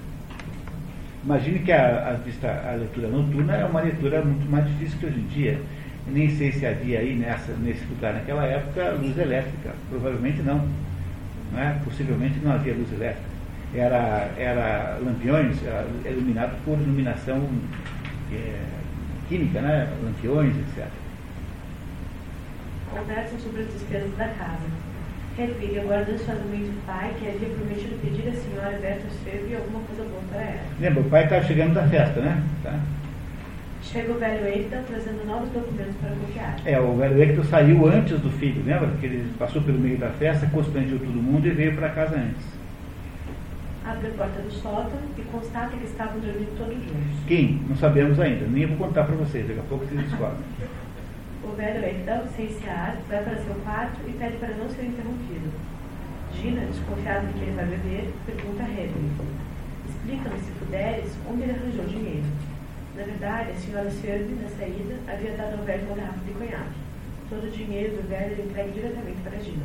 Speaker 1: Imagine que a, a, vista, a leitura noturna é uma leitura muito mais difícil que hoje em dia. Nem sei se havia aí nessa, nesse lugar naquela época luz elétrica. Provavelmente não. não é? Possivelmente não havia luz elétrica. Era, era lampiões, era iluminado por iluminação é, química, né? lampiões, etc.
Speaker 2: Conversam sobre as despesas da casa. Hedwig aguardando suavemente o pai, que havia prometido pedir à senhora Berta Ferbi alguma coisa boa para ela.
Speaker 1: Lembra, o pai estava chegando da festa, né? Tá.
Speaker 2: Chega o velho Eitan trazendo novos documentos para copiar.
Speaker 1: É, o velho Eitan saiu antes do filho, lembra? Que ele passou pelo meio da festa, constrangiu todo mundo e veio para casa antes.
Speaker 2: Abre a porta do sótão e constata que estavam dormindo todos juntos.
Speaker 1: Quem? Não sabemos ainda. Nem vou contar para vocês, daqui a pouco vocês descobrem.
Speaker 2: O velho então, sem sear, vai para seu quarto e pede para não ser interrompido. Gina, desconfiada de que ele vai beber, pergunta a Hedwig. Explica-me, se puderes, onde ele arranjou dinheiro. Na verdade, a senhora Serve, na saída, havia dado ao velho uma garrafa de conhaque. Todo o dinheiro do velho ele entregue diretamente para Gina.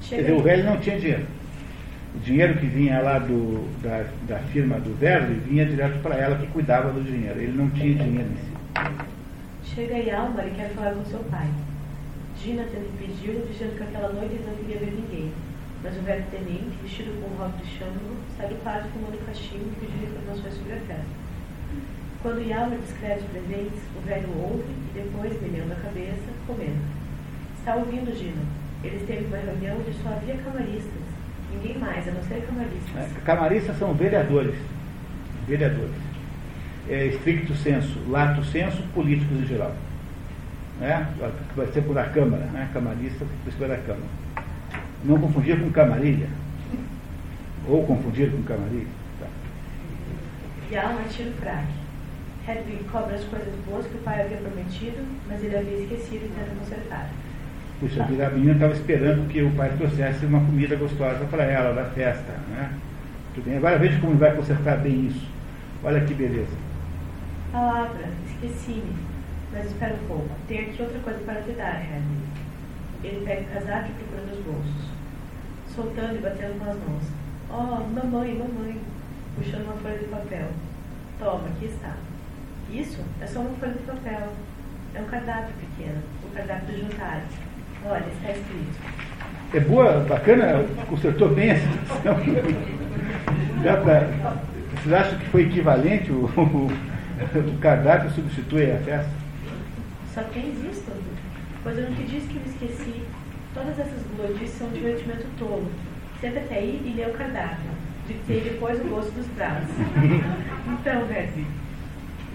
Speaker 1: Chega Quer dizer, o velho não tinha dinheiro. O dinheiro que vinha lá do, da, da firma do velho vinha direto para ela que cuidava do dinheiro. Ele não tinha dinheiro em si.
Speaker 2: Chega Yalmar e quer falar com seu pai. Gina tenta impedi-lo, dizendo que aquela noite ele não queria ver ninguém. Mas o velho tenente, vestido com um robe de chândalo, sai do quarto fumando cachimbo e pedindo informações sobre a festa. Quando Yalmar descreve presentes, o velho ouve e depois, meneando a cabeça, comenta. Está ouvindo, Gina? Eles teve uma reunião onde só havia camaristas. Ninguém mais, a não ser camaristas. É,
Speaker 1: camaristas são vereadores. Vereadores é, stricto senso, lato senso, políticos em geral. Né? Vai ser por a Câmara, né? camarista, por da Câmara. Não confundir com camarilha. Ou confundir com camarilha. Tá.
Speaker 2: E há um tiro fraco. Hedwig cobra as coisas boas que o pai havia prometido, mas ele havia esquecido e tenta consertar.
Speaker 1: Puxa vida, a menina estava esperando que o pai trouxesse uma comida gostosa para ela, da festa. Né? Tudo bem. Agora veja como vai consertar bem isso. Olha que beleza.
Speaker 2: Palavra, esqueci-me. Mas espera um pouco. Tem aqui outra coisa para te dar, Henry. Ele pega o casaco e procura nos bolsos. Soltando e batendo com as mãos. Oh, mamãe, mamãe. Puxando uma folha de papel. Toma, aqui está. Isso é só uma folha de papel. É um cardápio pequeno. O cardápio do jantar. Olha, está escrito.
Speaker 1: É boa, bacana, consertou bem a situação. Dá pra, vocês acham que foi equivalente o, o o cardápio substitui a festa?
Speaker 2: Só tens isso? Pois eu não te disse que me esqueci. Todas essas glodices são um divertimento tolo. Senta-te aí e lê o cardápio. Dictei depois o gosto dos pratos. então, Verdi,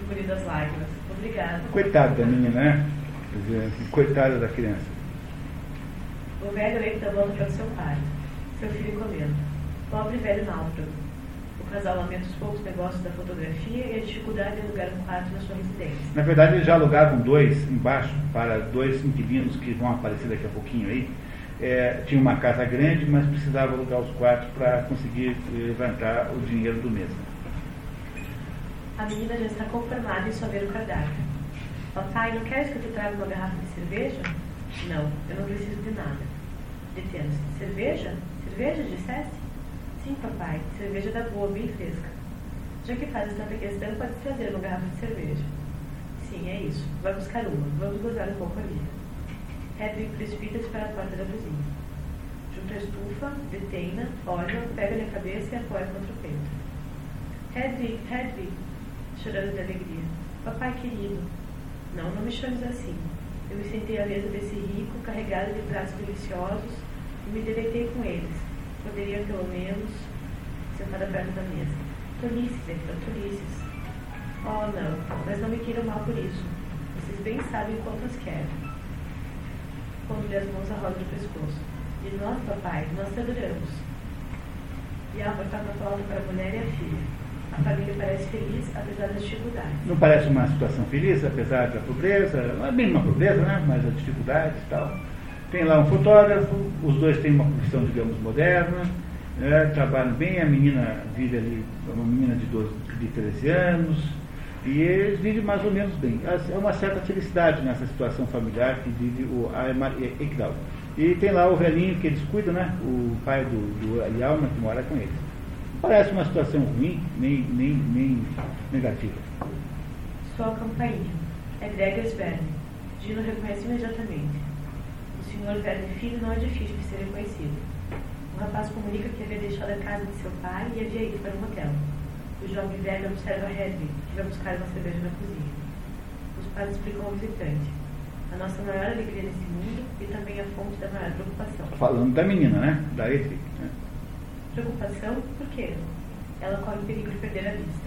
Speaker 2: engolindo as lágrimas. Obrigada.
Speaker 1: Coitado da minha, né? Coitada da criança.
Speaker 2: O velho entra volta para o seu pai. Seu filho comendo. Pobre velho náufrago o casal lamenta os poucos negócios da fotografia e a dificuldade de alugar um quarto na sua residência.
Speaker 1: Na verdade, eles já alugavam dois embaixo para dois inquilinos que vão aparecer daqui a pouquinho aí. É, tinha uma casa grande, mas precisava alugar os quartos para conseguir levantar o dinheiro do mês.
Speaker 2: A menina já está conformada em só ver o cardápio. Papai, não queres que eu te traga uma garrafa de cerveja? Não, eu não preciso de nada. Detendo-se. Cerveja? Cerveja, disseste? Sim, papai, cerveja da boa, bem fresca. Já que fazes tanta questão, pode trazer uma garrafa de cerveja. Sim, é isso. Vai buscar uma. Vamos gozar um pouco ali. Hedwig precipita-se para a porta da cozinha. Junto à estufa, detém-na, olha, pega-lhe a cabeça e apoia contra o peito. Hedwig, Hedwig, chorando de alegria. Papai querido. Não, não me chames assim. Eu me sentei à mesa desse rico, carregado de pratos deliciosos, e me deleitei com eles poderia pelo menos sentada perto da mesa. Tolices, Hector, tolices. Oh, não, mas não me queiram mal por isso. Vocês bem sabem quantas quero. Pondo-lhe as mãos à roda do pescoço. E nós, papai, nós te adoramos. E Alva estava falando para a mulher e a filha. A família parece feliz, apesar das dificuldades.
Speaker 1: Não parece uma situação feliz, apesar da pobreza, não é bem uma pobreza, né? mas as dificuldades e tal. Tem lá um fotógrafo, os dois têm uma profissão, digamos, moderna, né? trabalham bem, a menina vive ali, uma menina de, 12, de 13 anos, e eles vivem mais ou menos bem. É uma certa felicidade nessa situação familiar que vive o Aymar Ekdal. E tem lá o velhinho que eles cuidam, né? o pai do, do Yalma, que mora com eles. Parece uma situação ruim, nem, nem, nem negativa.
Speaker 2: Sua campainha. É Gregers Verne. Dino reconhece imediatamente. O senhor Verne Filho não é difícil de ser reconhecido. O rapaz comunica que havia deixado a casa de seu pai e havia ido para um hotel. O jovem velho observa Hedwig, que vai buscar uma cerveja na cozinha. Os pais explicam ao visitante. A nossa maior alegria nesse mundo e também a fonte da maior preocupação.
Speaker 1: Falando da menina, né? Da Hedwig. Né?
Speaker 2: Preocupação, por quê? Ela corre o perigo de perder a vista.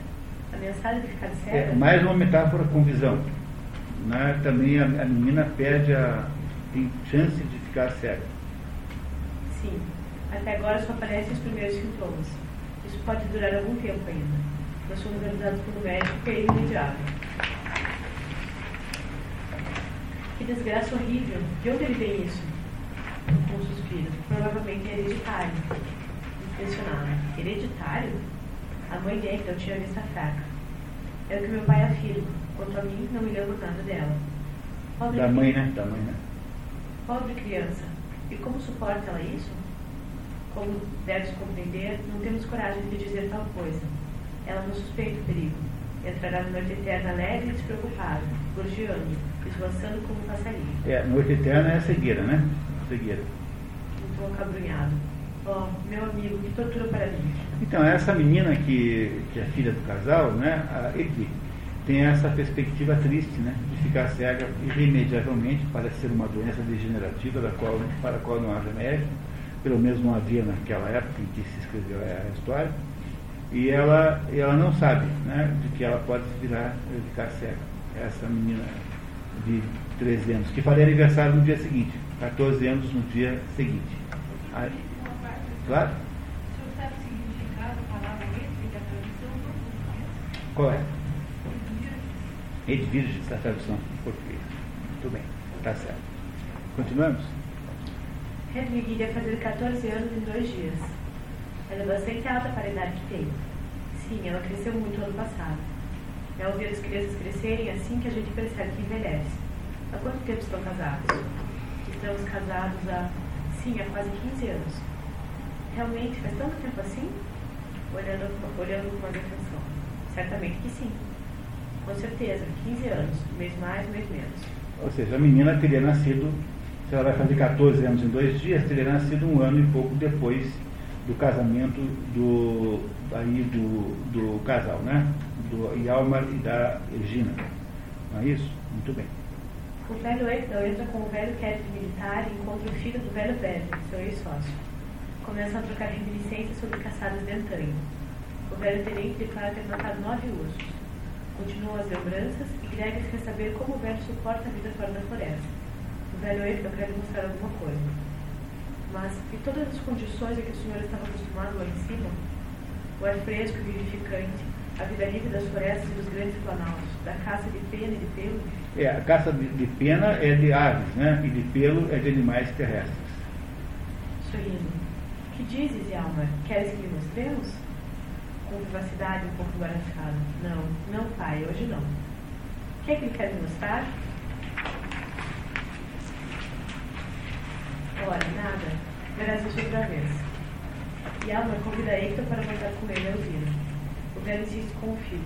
Speaker 2: A mensagem de ficar cega.
Speaker 1: É mais uma metáfora com visão. Né? Também a, a menina perde a. tem chance de ficar cega.
Speaker 2: Sim. Até agora só aparecem os primeiros sintomas. Isso pode durar algum tempo ainda. Nós fomos avisados pelo médico que é imediato. Que desgraça horrível. De onde ele vem isso? Com um suspiro. Provavelmente é hereditário mencionado. Hereditário? A mãe dele eu tinha vista fraca. É o que meu pai afirma. Quanto a mim, não me lembro nada dela.
Speaker 1: Pobre da mãe, né? Da mãe, né?
Speaker 2: Pobre criança. E como suporta ela isso? Como deves compreender, não temos coragem de dizer tal coisa. Ela não suspeita o perigo. Entrará na noite eterna alegre e despreocupada, gorjeando, esvoaçando como um passarinho.
Speaker 1: É, noite eterna é a cegueira, né? Cegueira.
Speaker 2: Um tom acabrunhado. Meu amigo, que tortura para mim.
Speaker 1: Então, essa menina que, que é filha do casal, né, a Eki, tem essa perspectiva triste, né, de ficar cega irremediavelmente, parece ser uma doença degenerativa da qual, para a qual não há remédio, pelo menos não havia naquela época em que se escreveu a história, e ela, ela não sabe né, de que ela pode virar, ficar cega. Essa menina de 13 anos, que faria aniversário no dia seguinte, 14 anos no dia seguinte. Aí, Claro?
Speaker 3: O senhor sabe o significado da palavra êxito da tradução
Speaker 1: Qual é? Edvirges, a tradução em português. Muito bem, está certo. Continuamos?
Speaker 2: Hedwig iria fazer 14 anos em dois dias. Ela é bastante alta para a idade que tem. Sim, ela cresceu muito ano passado. É ao ver as crianças crescerem assim que a gente percebe que envelhece. Há quanto tempo estão casados? Estamos casados há, sim, há quase 15 anos. Realmente faz tanto tempo assim? Olhando, olhando com atenção. Certamente que sim. Com certeza, 15 anos, mês mais, mês menos.
Speaker 1: Ou seja, a menina teria nascido, se ela vai fazer 14 anos em dois dias, teria nascido um ano e pouco depois do casamento do, aí do, do casal, né? Do Yalmar e da Regina. Não é isso? Muito bem.
Speaker 2: O velho entra com o velho Kevin militar e encontra o filho do velho velho, seu ex-sócio começam a trocar reminiscências sobre caçadas de antanho. O velho tenente declara ter matado nove ursos. Continuam as lembranças e Gregas quer saber como o velho suporta a vida fora da floresta. O velho Edgar quer mostrar alguma coisa. Mas, e todas as condições a que o senhor estava acostumado lá em cima? O ar fresco e vivificante, a vida livre das florestas e dos grandes planaltos, da caça de pena e de pelo?
Speaker 1: É, a caça de, de pena é de aves, né? E de pelo é de animais terrestres.
Speaker 2: Sorrindo. Que dizes, Alma? Queres que lhe mostremos? Com vivacidade um pouco embaraçada. Não, não, pai, hoje não. O que é que ele quer mostrar? Ora, nada. Verás isso outra vez. E Alma convida Hector para voltar com ele a usina. O velho insiste com o filho.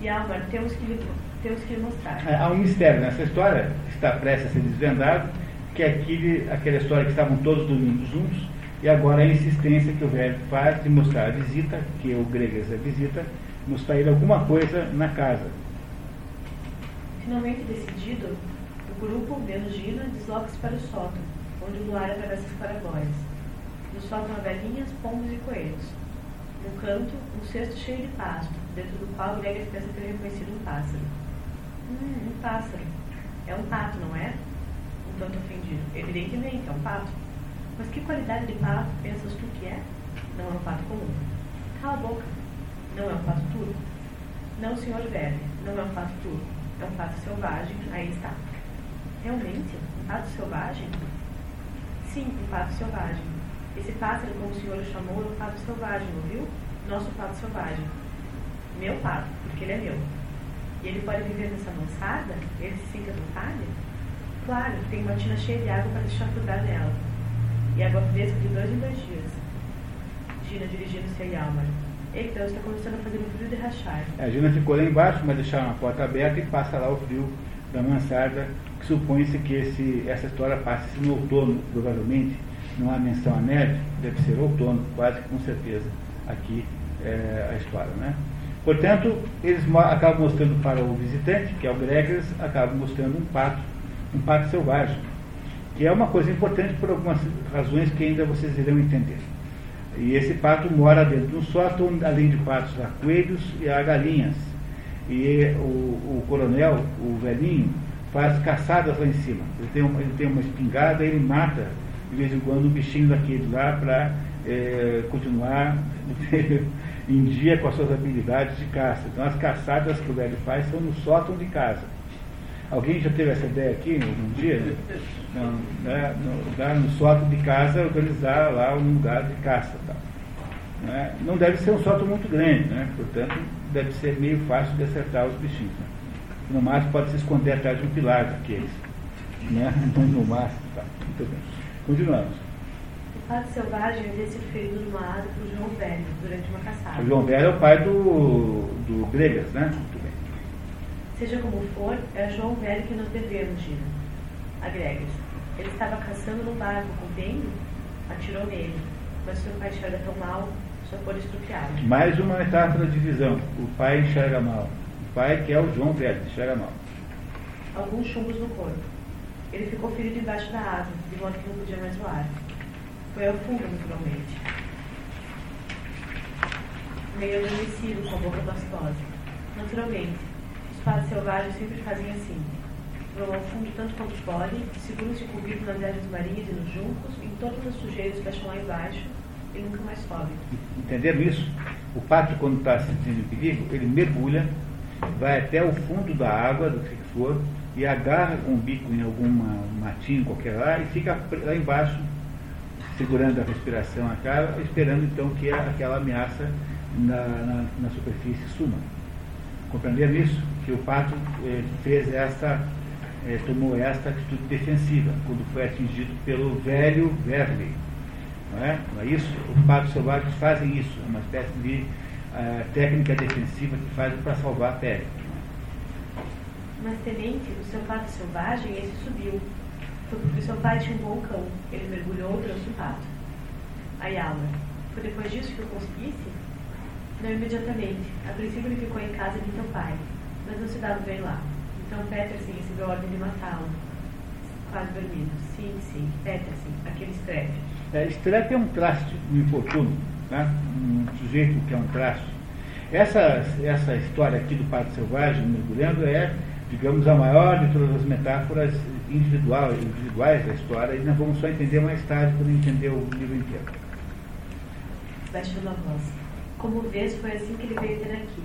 Speaker 2: E Alma, temos que lhe, temos que lhe mostrar.
Speaker 1: Há um mistério nessa história, que está prestes a ser desvendado, que é aquele, aquela história que estavam todos dormindo juntos, e agora a insistência que o velho faz de mostrar a visita, que o Gregas é visita, mostrar ele alguma coisa na casa.
Speaker 2: Finalmente decidido, o grupo, menos Gina, desloca-se para o sótão, onde o luar atravessa as clarabóias. No sótão há velhinhas, pombos e coelhos. No canto, um cesto cheio de pasto, dentro do qual Gregas pensa ter reconhecido um pássaro. Hum, um pássaro. É um pato, não é? Um tanto ofendido. Evidentemente, é um pato. Mas que qualidade de pato pensas tu que é? Não é um pato comum. Cala a boca. Não é um fato turco. Não, senhor velho, não é um fato turco. É um fato selvagem, aí está. Realmente? Um pato selvagem? Sim, um pato selvagem. Esse pássaro, como o senhor o chamou, é um pato selvagem, ouviu? Nosso pato selvagem. Meu pato, porque ele é meu. E ele pode viver nessa mansarda? Ele se sente à vontade? Claro, tem uma tina cheia de água para deixar cuidar nela. E água fresca de dois em dois dias. Gina dirigindo-se a Yalmar. Então está começando a fazer um frio de rachar.
Speaker 1: A Gina ficou lá embaixo, mas deixaram a porta aberta e passa lá o frio da mansarda, que supõe-se que esse, essa história passe no outono, provavelmente. Não há menção à neve, deve ser outono, quase com certeza, aqui é, a história. Né? Portanto, eles acabam mostrando para o visitante, que é o Gregers, acabam mostrando um pato, um pato selvagem, que é uma coisa importante por algumas razões que ainda vocês irão entender. E esse pato mora dentro do sótão, além de patos, há coelhos e há galinhas. E o, o coronel, o velhinho, faz caçadas lá em cima. Ele tem, uma, ele tem uma espingarda ele mata de vez em quando um bichinho daquele lá para é, continuar em dia com as suas habilidades de caça. Então as caçadas que o velho faz são no sótão de casa. Alguém já teve essa ideia aqui algum dia? Não, né? no, lugar, no sótão de casa, organizar lá um lugar de caça. Tá? Né? Não deve ser um sótão muito grande, né? portanto, deve ser meio fácil de acertar os bichinhos. Né? No máximo pode se esconder atrás de um pilar daqueles. Né? No máximo. Tá? Muito bem. Continuamos.
Speaker 2: O pato selvagem havia sido ferido numa asa por João Velho durante uma caçada.
Speaker 1: O João Velho é o pai do, do Gregas, né? Bem.
Speaker 2: Seja como for, é João Velho que nos devemos, Gina. A Gregas. Ele estava caçando num barco com bem, atirou nele, mas seu pai enxerga tão mal, só pôde estrupiá-lo.
Speaker 1: Mais uma metáfora de visão. O pai enxerga mal. O pai, que é o João Velho, enxerga mal.
Speaker 2: Alguns chumbos no corpo. Ele ficou ferido embaixo da asa, de modo que não podia mais voar. Foi ao fundo, naturalmente. Meio adormecido, com a boca pastosa. Naturalmente, patos selvagens sempre fazem assim. Vão ao fundo tanto quanto podem, seguram-se comigo nas ervas marinhas e nos juncos, em todas as sujeiras fecham lá embaixo e nunca mais sobem.
Speaker 1: Entenderam isso? O pato, quando está sentindo perigo, ele mergulha, vai até o fundo da água, do que for, e agarra com o bico em algum matinho qualquer lá e fica lá embaixo, segurando a respiração a cara, esperando então que aquela ameaça na, na, na superfície suma. Compreenderam isso? Que o pato eh, fez esta, eh, tomou esta atitude defensiva quando foi atingido pelo velho verme. Não é? não é isso? Os patos selvagens fazem isso, é uma espécie de uh, técnica defensiva que fazem para salvar a pele.
Speaker 2: Mas, tenente, o seu pato selvagem, esse subiu. Foi porque seu pai tinha um bom cão. Ele mergulhou trouxe o pato. Aí, Alma, foi depois disso que eu conseguisse? Não imediatamente. A princípio ele ficou em casa de teu pai, mas não se dava lá. Então Peterson recebeu a ordem de matá-lo. Quase dormindo. Sim, sim, Peterson, aquele estrepe.
Speaker 1: É, é um traste infortúnio, né? um sujeito que é um traste. Essa, essa história aqui do pato selvagem mergulhando é, digamos, a maior de todas as metáforas individual, individuais da história, e nós vamos só entender mais tarde quando entender o livro inteiro.
Speaker 2: Baixando a voz. Como vês, foi assim que ele veio ter aqui.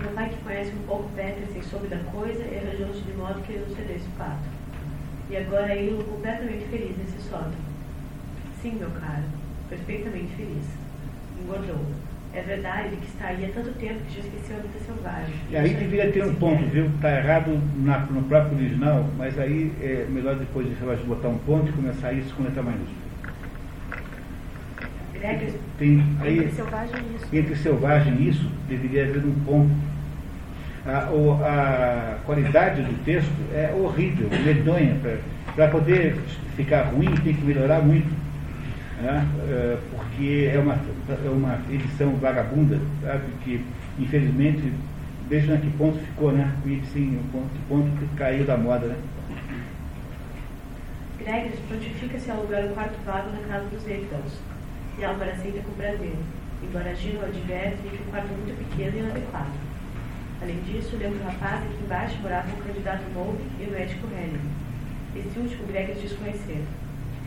Speaker 2: Meu pai, que conhece um pouco Peterson e soube da coisa, arranjou-se de modo que ele não cedesse o pato. E agora ele completamente feliz nesse sótão. Sim, meu caro, perfeitamente feliz. Engordou. É verdade que está aí há tanto tempo que já esqueceu a vida selvagem.
Speaker 1: E aí deveria ter um ponto, viu? Está errado na, no próprio original, mas aí é melhor depois de botar um ponto e começar isso com letra maiúscula.
Speaker 2: Tem, aí, entre selvagem e isso.
Speaker 1: Entre selvagem e isso, deveria haver um ponto. A, a qualidade do texto é horrível, medonha. Para poder ficar ruim, tem que melhorar muito. Né? É, porque é uma, é uma edição vagabunda, sabe? que infelizmente, vejam a que ponto ficou, né? E, sim, o ponto, que ponto que caiu da moda. Né?
Speaker 2: Gregor prontifica-se a alugar o quarto vago na casa dos Eidons e Álvaro aceita com prazer, embora Gino adverte que o quarto é muito pequeno e inadequado. Além disso, lembra o rapaz que embaixo morava o candidato Mould e o médico Helen. Este último Gregas desconhecer.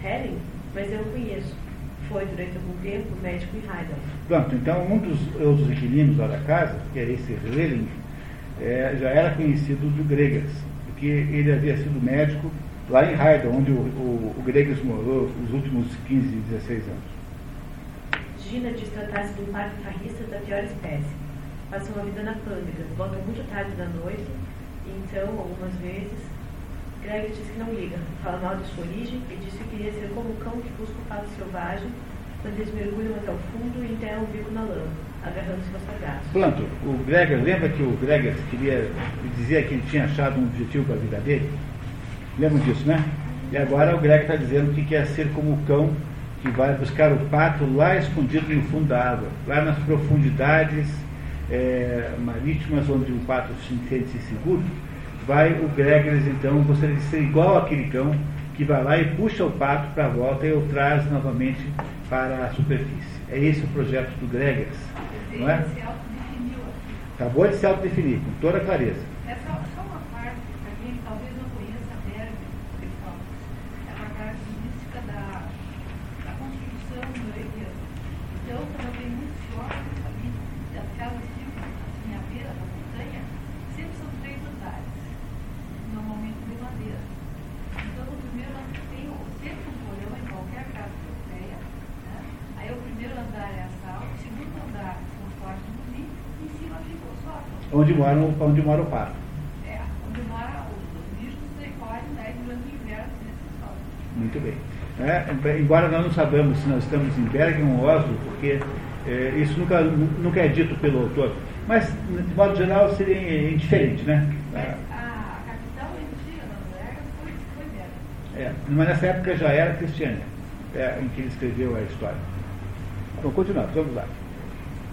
Speaker 2: Helen? Mas eu o conheço. Foi, durante algum tempo, médico em Heidelberg.
Speaker 1: Pronto, então um dos outros inquilinos lá da casa, que era esse Relling, é, já era conhecido do Gregas, porque ele havia sido médico lá em Heidelberg, onde o, o, o Gregas morou os últimos 15, 16 anos.
Speaker 2: Gina diz tratar-se de um parque farrista da pior espécie. Passa uma vida na pândega, volta muito tarde da noite, e então, algumas vezes, Greg diz que não liga, fala mal de sua origem e diz que queria ser como o cão que busca o pato selvagem quando eles mergulham até o fundo e enterram o bico na lama, agarrando-se aos sagazos.
Speaker 1: Pronto, o Gregor, lembra que o Gregor queria, dizia que ele tinha achado um objetivo para a vida dele? Lembram disso, né? E agora o Gregor está dizendo que quer ser como o cão que vai buscar o pato lá escondido no fundo da água, lá nas profundidades é, marítimas onde o pato se sente seguro, vai o Gregory então gostaria de ser igual aquele cão que vai lá e puxa o pato para a volta e o traz novamente para a superfície. É esse o projeto do Gregory, não é? Acabou de se autodefinir, com toda clareza. Onde mora, onde mora o pato.
Speaker 3: É, onde mora os bichos decorrem né, durante o inverno nesse
Speaker 1: Muito bem. É, embora nós não sabemos se nós estamos em Bergen ou Oslo, porque é, isso nunca, nunca é dito pelo autor, mas de modo geral seria indiferente,
Speaker 3: né? Mas.
Speaker 1: É, mas nessa época já era cristiana, é, em que ele escreveu a história. Então, continuamos, vamos lá.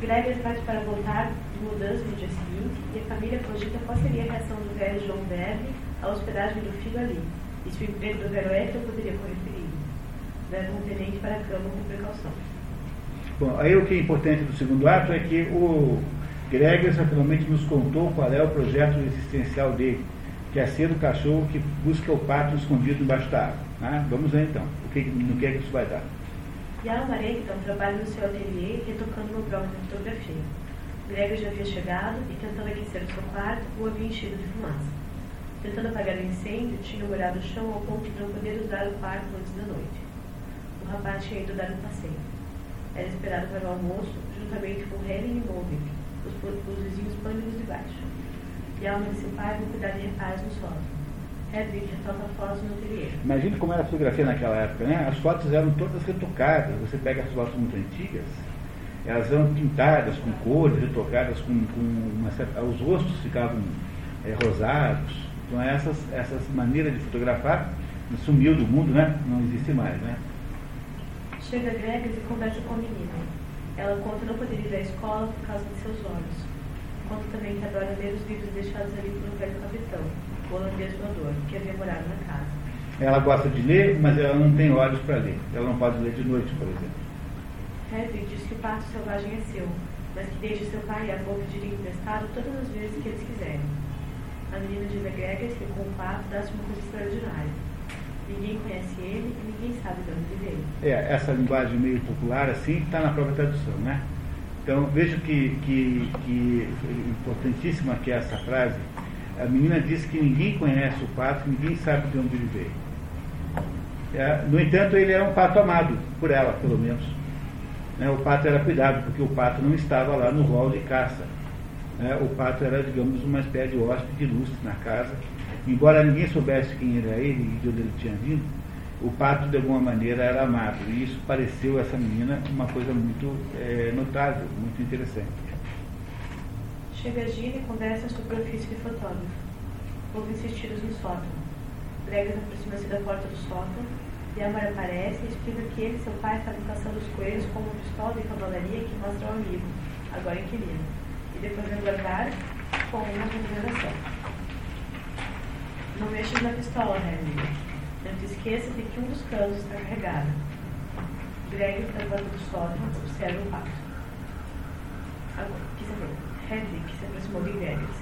Speaker 2: Greger parte para voltar mudança no dia seguinte e a família cogita qual seria a reação do velho João Verne à hospedagem do filho ali. E se o emprego do velho Hector poderia correr perigo. Leva um tenente para a cama com precaução.
Speaker 1: Bom, aí o que é importante do segundo ato é que o Gregor finalmente nos contou qual é o projeto existencial dele, que é ser o cachorro que busca o pato escondido embaixo da água. Né? Vamos ver então, o que, no que é que isso vai dar.
Speaker 2: Yara então, trabalha no seu ateliê retocando uma prova de fotografia. Gregor já havia chegado e, tentando aquecer o seu quarto, o havia enchido de fumaça. Tentando apagar o incêndio, tinha molhado o chão ao ponto de não poder usar o quarto antes da noite. O rapaz tinha ido dar um passeio. Era esperado para o almoço, juntamente com Helen e Molvik, os, os vizinhos pânicos de baixo. E a alma de seu pai vão cuidar de reparos no solo. Hedwig retoca fotos no ateliê.
Speaker 1: Imagina como era a fotografia naquela época, né? As fotos eram todas retocadas. Você pega as fotos muito antigas, elas eram pintadas com cores, retocadas com, com uma certa, os rostos ficavam é, rosados. Então essas, essas maneiras de fotografar sumiu do mundo, né? Não existe mais, né?
Speaker 2: Chega Gregas e conversa com a menina. Ela conta não poder ir à escola por causa de seus olhos. Conta também que adora ler os livros deixados ali pelo velho capitão o holandês voador, que havia morado na casa.
Speaker 1: Ela gosta de ler, mas ela não tem olhos para ler. Ela não pode ler de noite, por exemplo.
Speaker 2: Hedwig diz que o pato selvagem é seu, mas que deixa seu pai e a avó pedirem emprestado todas as vezes que eles quiserem. A menina diz a Gregor que o pato dá-se uma coisa extraordinária. Ninguém conhece ele e ninguém sabe de onde
Speaker 1: veio. É, essa linguagem meio popular assim está na própria tradução, né? Então vejo que, que, que importantíssima que é essa frase a menina disse que ninguém conhece o pato, ninguém sabe de onde ele veio. É, no entanto, ele era um pato amado, por ela, pelo menos. Né, o pato era cuidado, porque o pato não estava lá no rol de caça. Né, o pato era, digamos, uma espécie de hóspede ilustre na casa. Embora ninguém soubesse quem era ele e de onde ele tinha vindo, o pato, de alguma maneira, era amado. E isso pareceu a essa menina uma coisa muito é, notável, muito interessante.
Speaker 2: Chega Gina e conversa sobre o ofício de fotógrafo. Ouvem-se tiros no sótão. Bregas aproxima-se da porta do sótão Amar aparece e explica que ele e seu pai estavam caçando os coelhos com uma pistola de cavalaria que mostra ao amigo, agora inquilino, e depois guardar com uma consideração. Não mexas na pistola, Henry. Não te esqueça de que um dos canos está carregado. Greg, porta do sótão, observa o pato. Agora, que saber. Hedwig se aproximou de Gregas.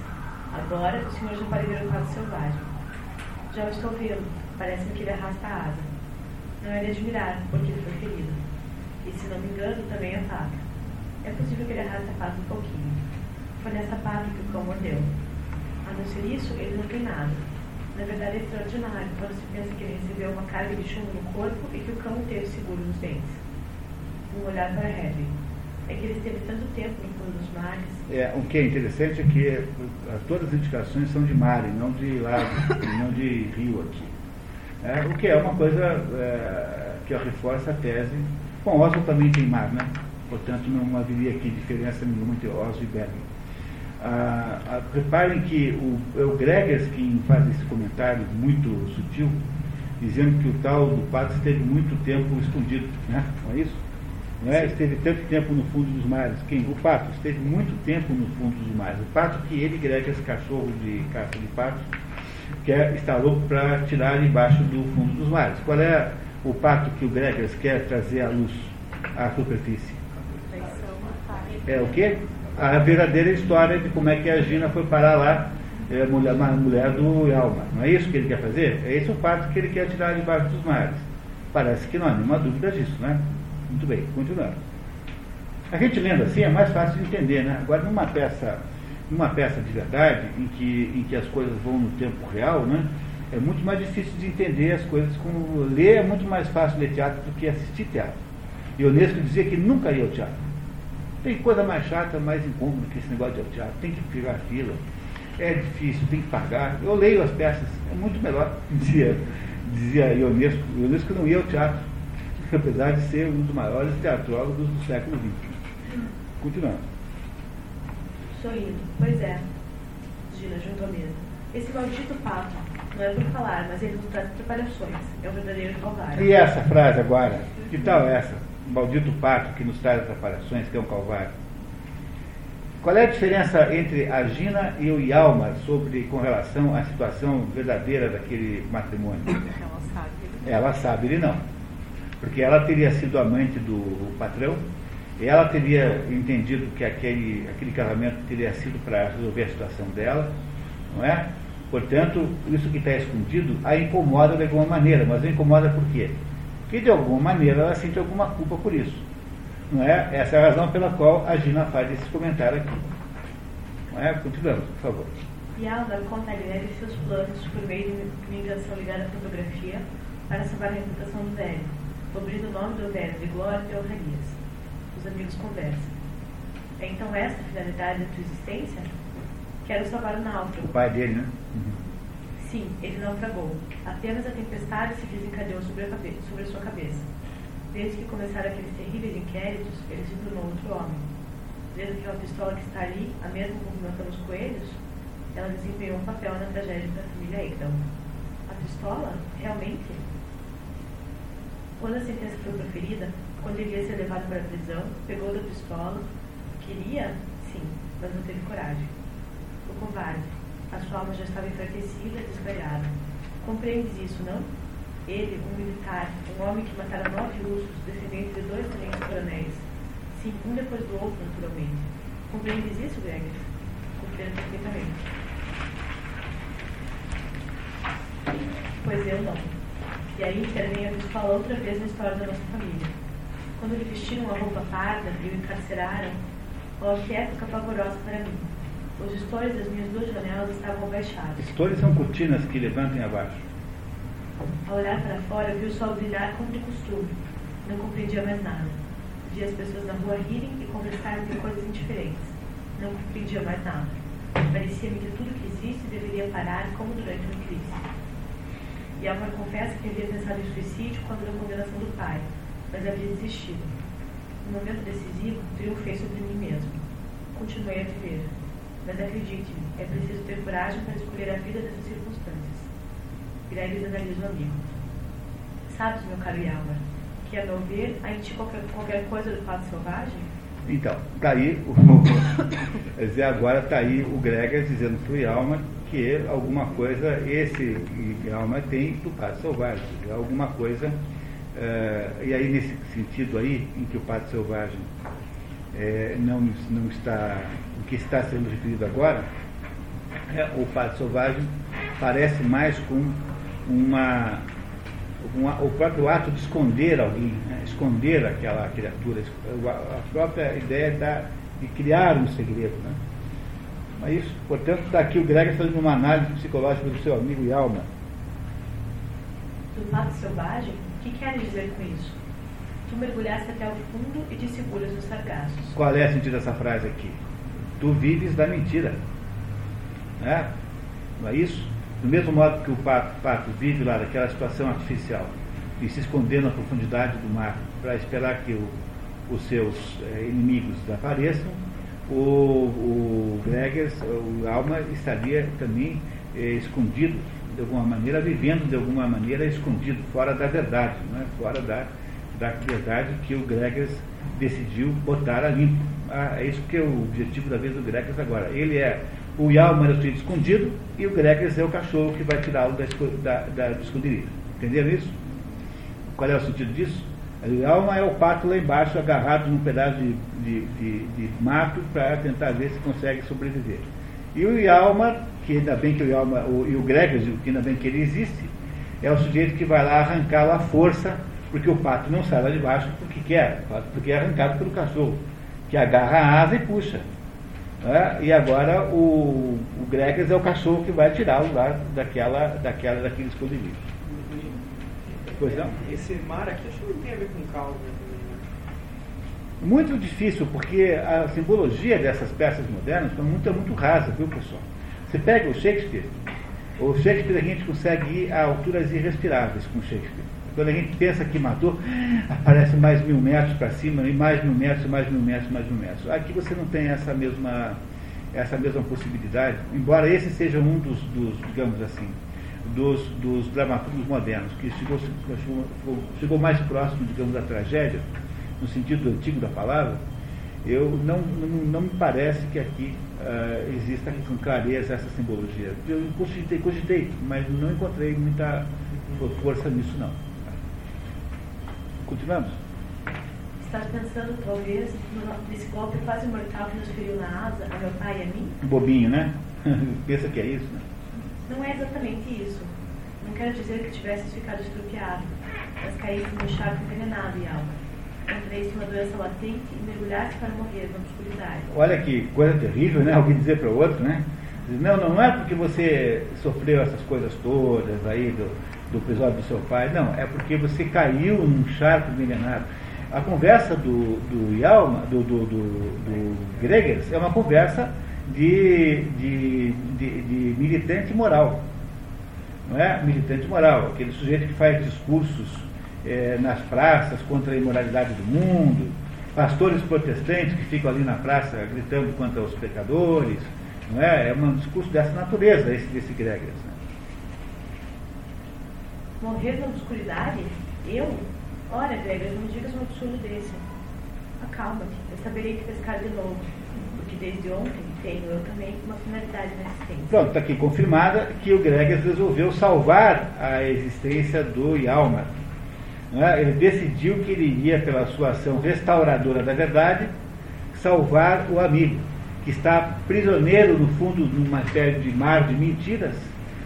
Speaker 2: Agora o senhor já pode ver o pato selvagem. Já o estou vendo. Parece-me que ele arrasta a asa. Não é de admirar, porque ele foi ferido. e se não me engano, também a pata. É possível que ele arraste a pata um pouquinho. Foi nessa pata que o cão mordeu. A não ser isso, ele não tem nada. Na verdade, é extraordinário quando se pensa que ele recebeu uma carga de chumbo no corpo e que o cão teve seguro nos dentes. Um olhar para Hedwig. É que ele esteve tanto tempo no fundo dos mares.
Speaker 1: É, o que é interessante é que eh, todas as indicações são de mar e não de lago, não de rio aqui. É, o que é uma coisa é, que reforça a tese. Bom, Oslo também tem mar, né? Portanto, não haveria aqui diferença nenhuma entre Oslo e Bergen. Ah, ah, reparem que o, é o Gregers quem faz esse comentário muito sutil, dizendo que o tal do pato esteve muito tempo escondido, né? não é isso? Não é? Esteve tanto tempo no fundo dos mares. Quem? O pato esteve muito tempo no fundo dos mares. O pato que ele, Gregers, cachorro de caça de patos, quer, está louco para tirar embaixo do fundo dos mares. Qual é o pato que o Gregers quer trazer à luz, à superfície? É o quê? a verdadeira história de como é que a Gina foi parar lá, é, mulher, a mulher do Elma. Não é isso que ele quer fazer? É esse o fato que ele quer tirar debaixo dos mares. Parece que não há nenhuma dúvida disso, né? Muito bem, continuando. A gente lendo assim é mais fácil de entender, né? Agora, numa peça, numa peça de verdade, em que, em que as coisas vão no tempo real, né? É muito mais difícil de entender as coisas como ler é muito mais fácil ler teatro do que assistir teatro. E Ionesco dizia que nunca ia ao teatro. Tem coisa mais chata, mais incômoda que esse negócio de teatro. Tem que pegar fila. É difícil, tem que pagar. Eu leio as peças, é muito melhor, dizia, dizia Ionesco. Ionesco não ia ao teatro, apesar de ser um dos maiores teatrólogos do século XX. Continuando.
Speaker 2: Sorrindo. Pois é, Gina, junto à mesa. Esse maldito papo, não é por falar, mas ele nos traz preparações. É o verdadeiro calvário.
Speaker 1: E essa frase agora? Que tal essa? maldito pato que nos traz atrapalhações, que é um calvário. Qual é a diferença entre a Gina e o Yalma sobre, com relação à situação verdadeira daquele matrimônio?
Speaker 4: Ela sabe.
Speaker 1: Ela sabe, ele não. Porque ela teria sido amante do patrão, ela teria entendido que aquele, aquele casamento teria sido para resolver a situação dela, não é? Portanto, isso que está escondido a incomoda de alguma maneira, mas a incomoda por quê? que de alguma maneira ela sente alguma culpa por isso. Não é? Essa é a razão pela qual a Gina faz esse comentário aqui. Não é? Continuamos, por favor.
Speaker 2: E Alva conta a Guilherme seus planos por meio de uma invenção ligada à fotografia para salvar a reputação do velho, cobrindo o nome do velho de glória e honrarias. Os amigos conversam. É então esta a finalidade da tua existência? Quero salvar o náufrago.
Speaker 1: O pai dele, né? Uhum.
Speaker 2: Sim, ele naufragou. Apenas a tempestade se desencadeou sobre a, cabeça, sobre a sua cabeça. Desde que começaram aqueles terríveis inquéritos, ele se tornou outro homem. Vendo que uma pistola que está ali, a mesma movimentando os coelhos, ela desempenhou um papel na tragédia da família Egdal. A pistola? Realmente? Quando a sentença foi proferida, quando ele ia ser levado para a prisão, pegou da pistola. Queria? Sim, mas não teve coragem. O covarde a sua alma já estava enfraquecida, desgalhada. Compreendes isso, não? Ele, um militar, um homem que matara nove russos, descendentes de dois tenentes coronéis. Sim, um depois do outro, naturalmente. Compreendes isso, Greger? Compreendo perfeitamente. Pois eu não. E aí intervenha fala outra vez na história da nossa família. Quando lhe vestiram a roupa parda e o encarceraram, ó, que época pavorosa para mim. Os estores das minhas duas janelas estavam abaixados.
Speaker 1: Estores são cortinas que levantam abaixo.
Speaker 2: Ao olhar para fora, vi o sol brilhar como de costume. Não compreendia mais nada. Vi as pessoas na rua rirem e conversarem de coisas indiferentes. Não compreendia mais nada. Parecia-me que tudo que existe deveria parar como durante uma crise. E Álvaro confessa que havia pensado em suicídio quando da condenação do pai, mas havia desistido. No momento decisivo, triunfei sobre mim mesmo. Continuei a viver. Mas acredite-me, é preciso ter coragem para escolher a vida nessas circunstâncias. Greves analisa o amigo. Sabes, meu caro Yalmar, que a meu ver em ti qualquer, qualquer coisa do fato selvagem?
Speaker 1: Então, está aí, o, dizer, agora está aí o Gregas dizendo para o Yalmar que alguma coisa, esse Yalmar tem do pato selvagem, alguma coisa, uh, e aí nesse sentido aí, em que o pato selvagem é, não, não está, o que está sendo referido agora, é, o fato selvagem parece mais com uma, uma, o próprio ato de esconder alguém, né? esconder aquela criatura, a própria ideia da, de criar um segredo. Né? Mas isso, portanto, está aqui o Greg fazendo uma análise psicológica do seu amigo Yalma.
Speaker 2: Do fato selvagem, que quer dizer com isso? Tu mergulhaste até o fundo e te seguras nos sargassos.
Speaker 1: Qual é o sentido dessa frase aqui? Tu vives da mentira. Né? Não é isso? Do mesmo modo que o pato, pato vive lá daquela situação artificial e se esconder na profundidade do mar para esperar que o, os seus é, inimigos apareçam, o, o Gregers, o Alma, estaria também é, escondido de alguma maneira, vivendo de alguma maneira escondido, fora da verdade, né? fora da, da verdade que o Gregers decidiu botar a limpo. Ah, é isso que é o objetivo da vez do Gregers agora. Ele é o Yalma é o sujeito escondido e o Gregers é o cachorro que vai tirá-lo da, da, da, do esconderijo. Entenderam isso? Qual é o sentido disso? O Yalma é o pato lá embaixo, agarrado num pedaço de, de, de, de mato para tentar ver se consegue sobreviver. E o Yalma, que ainda bem que o o, e o Gregers, que ainda bem que ele existe, é o sujeito que vai lá arrancá-lo à força, porque o pato não sai lá de baixo porque quer, porque é arrancado pelo cachorro, que agarra a asa e puxa. Né? E agora o, o Gregers é o cachorro que vai tirá-lo lá daquela, daquela, daquele esconderijo.
Speaker 4: Pois não? Esse mar aqui acho que não tem a ver com calma. Né?
Speaker 1: Muito difícil, porque a simbologia dessas peças modernas é muito, é muito rasa, viu pessoal? Você pega o Shakespeare, o Shakespeare a gente consegue ir a alturas irrespiráveis com Shakespeare. Quando a gente pensa que matou, aparece mais mil metros para cima, e mais mil metros, mais mil metros, mais mil metros. Aqui você não tem essa mesma, essa mesma possibilidade, embora esse seja um dos, dos digamos assim, dos, dos dramaturgos modernos, que chegou, chegou, chegou mais próximo, digamos, da tragédia, no sentido antigo da palavra, eu não, não, não me parece que aqui uh, exista com clareza essa simbologia. Eu cogitei, cogitei, mas não encontrei muita força nisso não. Continuamos?
Speaker 2: Estás pensando, talvez, nesse golpe quase mortal que nos feriu na asa, a meu pai e a mim?
Speaker 1: Bobinho, né? Pensa que é isso, né?
Speaker 2: Não é exatamente isso. Não quero dizer que tivesses ficado estrupiado, mas caísse no charco envenenado e alma. Encontrei-se uma doença latente e mergulhaste para morrer na
Speaker 1: Olha que coisa terrível, né? Alguém dizer para o outro, né? Não, não é porque você sofreu essas coisas todas aí do, do episódio do seu pai. Não, é porque você caiu num charco envenenado. A conversa do, do Yalma, do, do, do, do Gregers, é uma conversa de, de, de, de, militante moral. Não é? Militante moral, aquele sujeito que faz discursos é, nas praças contra a imoralidade do mundo, pastores protestantes que ficam ali na praça gritando contra os pecadores. Não é? é um discurso dessa natureza, esse desse Gregers.
Speaker 2: Morrer na obscuridade? Eu? Ora, Gregas, não digas um absurdo desse. Acalma-te, eu saberei que pescar de novo. Porque desde ontem tenho eu também uma finalidade na existência.
Speaker 1: Pronto, está aqui confirmada que o Gregas resolveu salvar a existência do Yalmar. É? Ele decidiu que ele iria, pela sua ação restauradora da verdade, salvar o amigo, que está prisioneiro no fundo de uma série de mar de mentiras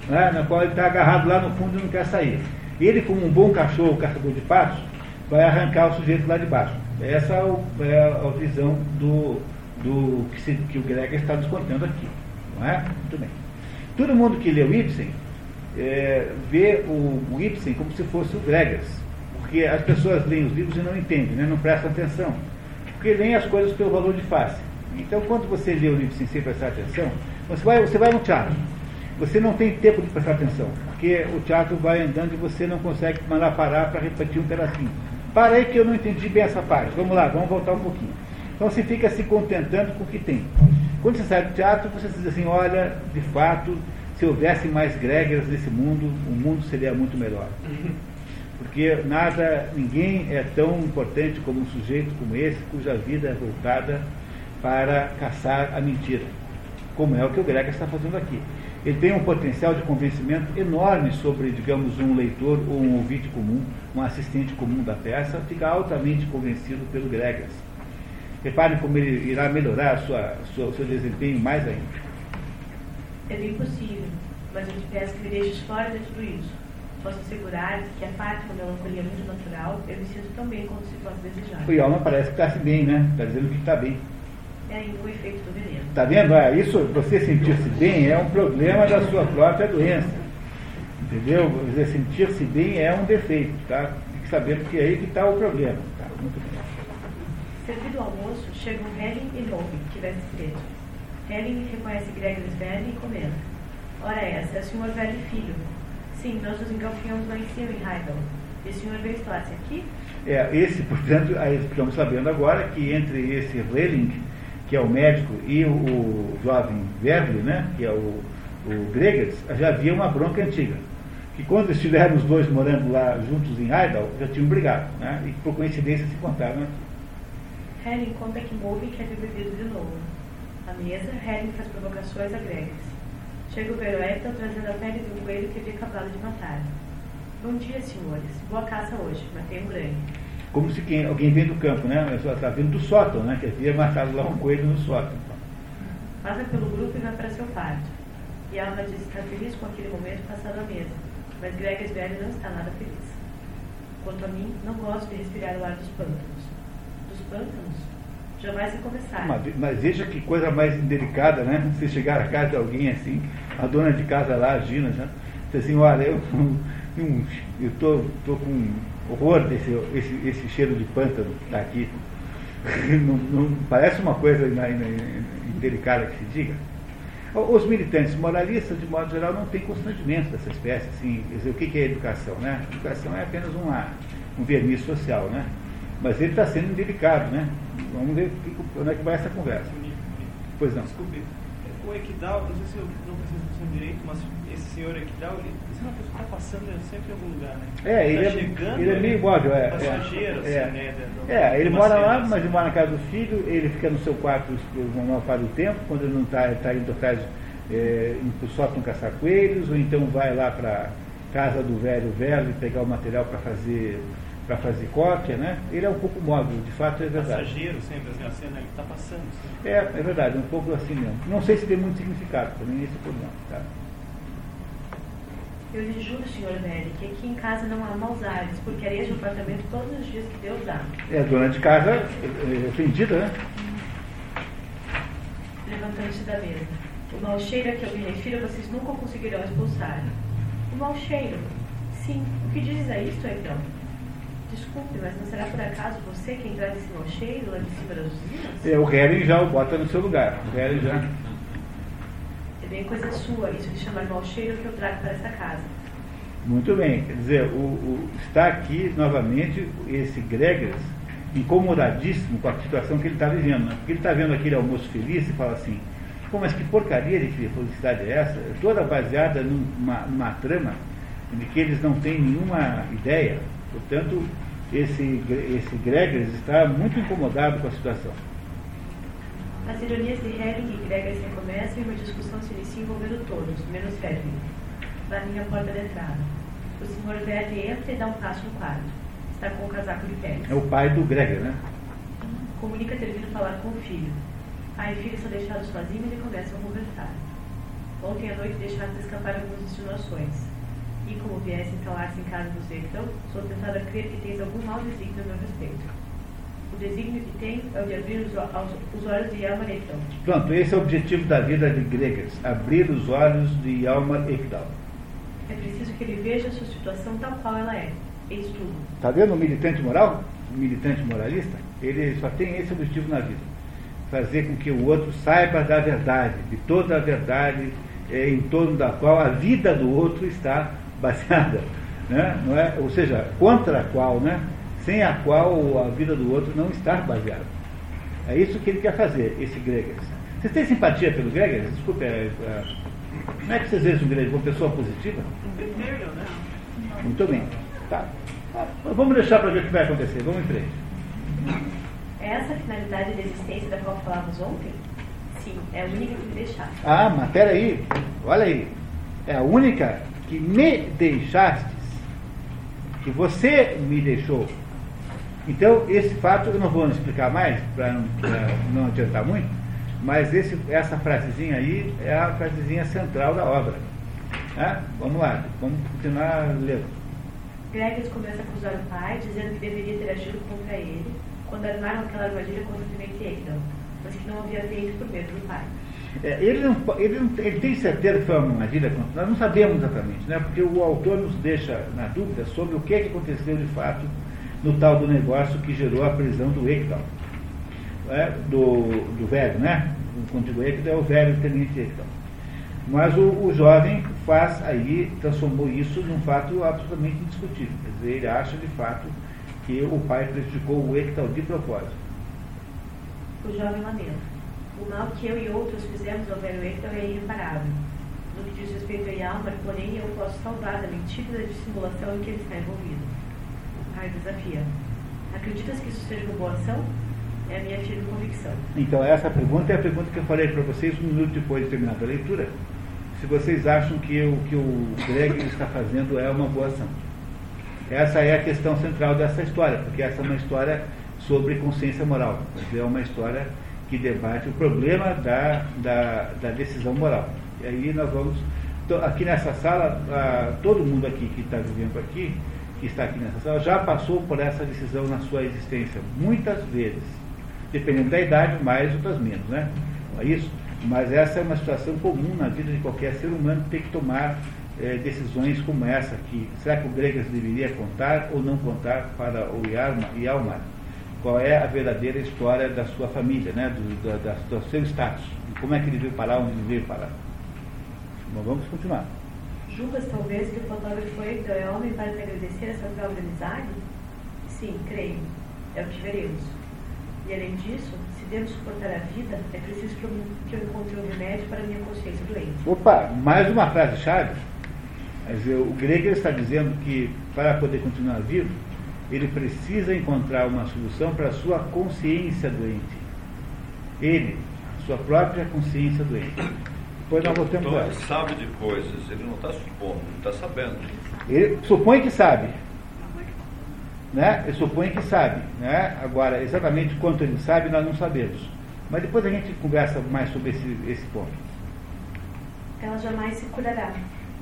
Speaker 1: né, na qual ele está agarrado lá no fundo e não quer sair. Ele, como um bom cachorro caçador de patos, vai arrancar o sujeito lá de baixo. Essa é, é a visão do, do que, se, que o Greger está nos contando aqui. Não é? Muito bem. Todo mundo que leu Ibsen é, vê o, o, Ibsen como se fosse o Gregers. Porque as pessoas leem os livros e não entendem, né, não prestam atenção. Porque leem as coisas pelo valor de face. Então, quando você lê o Ibsen sem prestar atenção, você vai, você vai no teatro você não tem tempo de prestar atenção, porque o teatro vai andando e você não consegue mandar parar para repetir um pedacinho. Parei que eu não entendi bem essa parte. Vamos lá, vamos voltar um pouquinho. Então você fica se contentando com o que tem. Quando você sai do teatro, você diz assim, olha, de fato, se houvesse mais Gregers nesse mundo, o mundo seria muito melhor. Porque nada, ninguém é tão importante como um sujeito como esse, cuja vida é voltada para caçar a mentira. Como é o que o Greger está fazendo aqui ele tem um potencial de convencimento enorme sobre, digamos, um leitor ou um ouvinte comum, um assistente comum da peça, fica altamente convencido pelo Gregas. Reparem como ele irá melhorar sua, sua, o seu desempenho mais ainda.
Speaker 2: É bem possível, mas eu te peço que me deixes fora de tudo isso. Posso assegurar que a parte da melancolia é muito natural, eu me sinto tão bem quanto se possa desejar.
Speaker 1: O Alma parece que está-se bem, né? Está dizendo que está bem.
Speaker 2: É aí o efeito do veneno.
Speaker 1: Está vendo? Ah, isso, você sentir-se bem é um problema da sua própria doença. Entendeu? Dizer, sentir-se bem é um defeito, tá? Fique sabendo que é aí que está o problema. Tá? Muito bem.
Speaker 2: Servido o almoço, chegam Helen e Lowe, que veste preto. Helen reconhece Gregory velho e comenta. Ora essa, é o senhor velho e filho. Sim, nós nos engalfinhamos lá em cima, em Heidel. E o senhor veio estar aqui?
Speaker 1: É, esse, portanto, aí estamos sabendo agora que entre esse Relling, que é o médico, e o, o jovem Verli, né, que é o, o Gregers, já havia uma bronca antiga. Que quando estiveram os dois morando lá juntos em Heidel, já tinham brigado, né, e por coincidência se contaram aqui.
Speaker 2: Helen conta que Moby quer ver bebido de novo. À mesa, Helen faz provocações a Gregers. Chega o Veroeta trazendo a pele de um coelho que havia acabado de matar. Bom dia, senhores. Boa caça hoje. Matei um grande.
Speaker 1: Como se quem, alguém vem do campo, né? Está vindo do sótão, né? Que havia matado lá um coelho no sótão.
Speaker 2: Passa pelo grupo e vai para seu quarto. E Alma diz estar feliz com aquele momento passado à mesa. Mas Gregers velho não está nada feliz. Quanto a mim, não gosto de respirar o ar dos pântanos. Dos pântanos? Já vai se começar.
Speaker 1: Mas, mas veja que coisa mais indelicada, né? Se chegar a casa de alguém assim, a dona de casa lá, a Gina, já, diz assim, olha, eu eu tô, tô com horror desse esse, esse cheiro de pântano que está aqui. Não, não, parece uma coisa indelicada que se diga. Os militantes moralistas, de modo geral, não têm constrangimento dessa espécie. Assim, dizer, o que é educação? Né? Educação é apenas uma, um verniz social. Né? Mas ele está sendo indelicado. Né? Vamos ver onde é que vai essa conversa. Pois não.
Speaker 4: Desculpe, o Equidal, não sei se eu não preciso atenção direito, mas esse senhor Equidal, ele, esse é uma pessoa que está passando sempre em algum lugar, né?
Speaker 1: É, ele,
Speaker 4: tá
Speaker 1: é,
Speaker 4: chegando,
Speaker 1: ele é meio móvel, é.
Speaker 4: Passageiro,
Speaker 1: é,
Speaker 4: assim, né?
Speaker 1: É, ele mora lá,
Speaker 4: assim.
Speaker 1: mas ele mora na casa do filho, ele fica no seu quarto a maior parte do tempo, quando ele não está tá indo atrás, é, indo sótão caçar coelhos, ou então vai lá para casa do velho velho pegar o material para fazer para fazer cópia, né? Ele é um pouco móvel, de fato é verdade.
Speaker 4: Passageiro sempre, assim, a cena ele está passando. Assim.
Speaker 1: É, é verdade, um pouco assim mesmo. Não sei se tem muito significado, também esse é o problema, tá?
Speaker 2: Eu lhe juro, senhor Nelly, que aqui em casa não há maus ares, porque arejo o apartamento todos os dias que Deus dá.
Speaker 1: É, a dona de casa é, é ofendida, né?
Speaker 2: Levantando-se da mesa. O mau cheiro a que eu me refiro, vocês nunca conseguirão expulsar. O mau cheiro? Sim. O que dizes a isto, então? Desculpe, mas não será por acaso você quem traz esse mau cheiro lá de cima das usinas?
Speaker 1: É, o Hering já o bota no seu lugar. O Hering já.
Speaker 2: É bem coisa sua isso de chamar mau cheiro que eu trago para essa casa.
Speaker 1: Muito bem, quer dizer, o, o- está aqui novamente esse Gregers incomodadíssimo com a situação que ele está vivendo. Né? Porque ele está vendo aquele almoço feliz e fala assim, pô, mas que porcaria de felicidade é essa? Toda baseada numa, numa trama de que eles não têm nenhuma ideia. Portanto, esse, esse Gregers está muito incomodado com a situação.
Speaker 2: As ironias de Hering e Gregor se começam e uma discussão se inicia envolvendo todos, menos. Batem a porta da entrada. O Sr. Verde entra e dá um passo no quarto. Está com o casaco de pele.
Speaker 1: É o pai do Gregor, né?
Speaker 2: Comunica ter vindo falar com o filho. Pai e filho são deixados sozinhos e começam a conversar. Ontem à noite deixaram escapar algumas insinuações. E como viesse instalar-se em casa do Zectão, sou tentada a crer que tens algum mau desígnio a meu respeito. O desígnio que tem é o de abrir os, aos- os olhos de Amaretão.
Speaker 1: Pronto, esse é o objetivo da vida de Gregers, abrir os olhos de Alma Ekdal.
Speaker 2: É preciso que ele veja a sua situação tal qual ela é. Eis tudo.
Speaker 1: Está vendo o militante moral? O militante moralista? Ele só tem esse objetivo na vida. Fazer com que o outro saiba da verdade, de toda a verdade eh, em torno da qual a vida do outro está baseada. Né? Não é? Ou seja, contra a qual, né? sem a qual a vida do outro não está baseada. É isso que ele quer fazer, esse Gregers. Vocês têm simpatia pelo Gregers? Desculpe, é, é, como é que vocês veem o Gregers? Uma pessoa positiva? Muito bem. Tá. Ah, Vamos deixar para ver o que vai acontecer. Vamos em frente.
Speaker 2: É essa finalidade da existência da qual falávamos ontem? Sim, é a única que me deixaste.
Speaker 1: Ah, mas peraí. Olha aí. É a única que me deixastes. Que você me deixou. Então, esse fato eu não vou explicar mais, para não, não adiantar muito, mas esse, essa frasezinha aí é a frasezinha central da obra. Ah, vamos lá, vamos continuar lendo.
Speaker 2: Gregas começa a acusar o pai, dizendo que deveria ter agido contra ele, quando armaram aquela armadilha contra o tenente Ekdal, mas que não havia feito por medo do pai.
Speaker 1: É, ele, não, ele, não, ele tem certeza que foi uma contra nós não sabemos exatamente, né? porque o autor nos deixa na dúvida sobre o que, que aconteceu de fato no tal do negócio que gerou a prisão do Ekdal, é, do, do velho, né? O contigo Ekdal é o velho tenente Ekdal. Mas o, o, jovem faz aí, transformou isso num fato absolutamente indiscutível. Quer dizer, ele acha de fato que o pai prejudicou o Ekdal de propósito.
Speaker 2: O jovem lamenta. O mal que eu e outros fizemos ao velho Ekdal é irreparável. No que diz respeito a Yalmar, porém, eu posso salvar da mentira da dissimulação em que ele está envolvido. O pai desafia. Acreditas que isso seja uma boa ação? É a minha firme convicção.
Speaker 1: Então, essa pergunta é a pergunta que eu falei para vocês um minuto depois de terminada a leitura. Se vocês acham que o que o Greg está fazendo é uma boa ação. Essa é a questão central dessa história, porque essa é uma história sobre consciência moral. É uma história que debate o problema da, da, da decisão moral. E aí nós vamos. Aqui nessa sala, todo mundo aqui que está vivendo aqui, que está aqui nessa sala, já passou por essa decisão na sua existência, muitas vezes. Dependendo da idade, mais outras menos, né? É isso? Mas essa é uma situação comum na vida de qualquer ser humano ter que tomar é, decisões como essa aqui. Será que o Gregas deveria contar ou não contar para o Yarma e Almar? Qual é a verdadeira história da sua família, né? do, da, da, do seu status, como é que ele veio parar, onde ele veio parar. Bom, vamos continuar.
Speaker 2: Julgas talvez que o fotógrafo foi é homem para te agradecer essa de amizade? Sim, creio. É o que veremos. E além disso, se devo suportar a vida, é preciso que eu, que eu encontre um remédio para a minha consciência doente.
Speaker 1: Opa, mais uma frase-chave. O Greger está dizendo que para poder continuar vivo, ele precisa encontrar uma solução para a sua consciência doente. Ele, sua própria consciência doente.
Speaker 5: Depois nós voltamos então, ele sabe de coisas, ele não está supondo, ele está sabendo.
Speaker 1: Ele supõe que sabe. Né? Ele supõe que sabe. Né? Agora, exatamente quanto ele sabe, nós não sabemos. Mas depois a gente conversa mais sobre esse, esse ponto.
Speaker 2: Ela jamais se curará.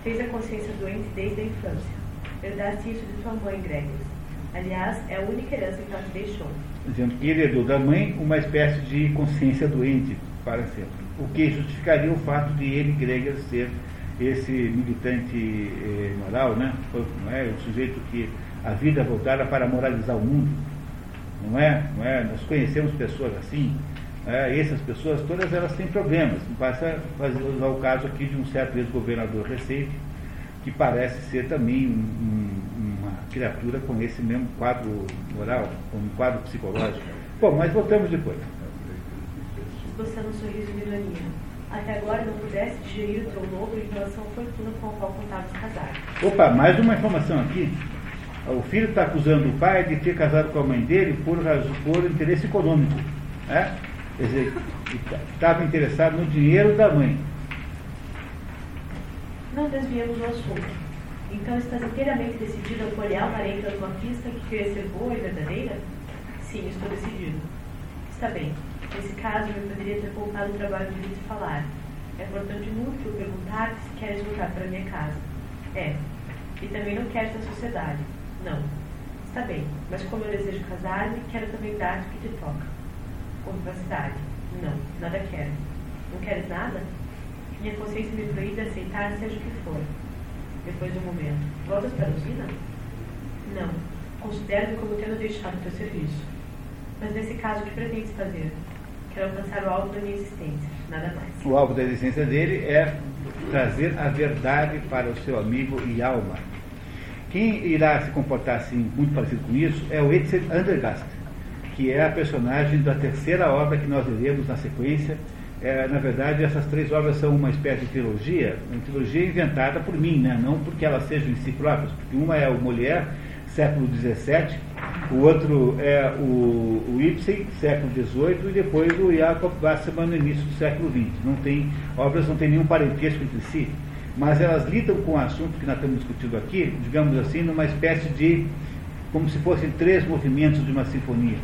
Speaker 2: Fez a consciência doente desde a infância. Herdaste isso de sua mãe, Gregor. Aliás, é a única herança que ela deixou.
Speaker 1: Dizendo que herdou da mãe uma espécie de consciência doente para sempre. O que justificaria o fato de ele, Gregor, ser esse militante eh, moral, né? Não é? O sujeito que a vida voltara para moralizar o mundo. Não é? Não é? Nós conhecemos pessoas assim. É, essas pessoas todas elas têm problemas. Basta fazer, usar o caso aqui de um certo ex-governador recente, que parece ser também um, uma criatura com esse mesmo quadro moral, com um quadro psicológico. Bom, mas voltamos depois.
Speaker 2: Esboçando um sorriso de ironia. Até agora não pudesse digerir o teu lobo em relação à fortuna com a qual contavas casar.
Speaker 1: Opa, mais uma informação aqui. O filho está acusando o pai de ter casado com a mãe dele por, por interesse econômico. Né? Quer dizer, estava interessado no dinheiro da mãe.
Speaker 2: Não desviemos o assunto. Então estás inteiramente decidido a apoiar uma areia de uma pista que queria ser boa e verdadeira? Sim, estou decidido. Está bem. Nesse caso, eu poderia ter poupado o trabalho de te falar. É portanto inútil perguntar se queres voltar para minha casa. É. E também não queres a sociedade. Não. Está bem, mas como eu desejo casar-me, quero também dar-te o que te toca. Com privacidade. Não, nada quero. Não queres nada? Minha consciência me proíbe aceitar seja o que for depois de um momento. Voltas para a usina? Não. Considero-me como tendo deixado o teu serviço. Mas nesse caso, o que pretendes fazer? Quero alcançar o alvo da minha existência, nada mais.
Speaker 1: O alvo da existência dele é trazer a verdade para o seu amigo e alma. Quem irá se comportar assim, muito parecido com isso, é o Etzel Andergast, que é a personagem da terceira obra que nós veremos na sequência, é, na verdade, essas três obras são uma espécie de trilogia, uma trilogia inventada por mim, né? não porque elas sejam em si próprias, porque uma é o Molière, século XVII, o outro é o, o Ibsen, século XVIII, e depois o Jacob Wassermann no início do século XX. Não tem, obras não têm nenhum parentesco entre si, mas elas lidam com o assunto que nós estamos discutindo aqui, digamos assim, numa espécie de, como se fossem três movimentos de uma sinfonia.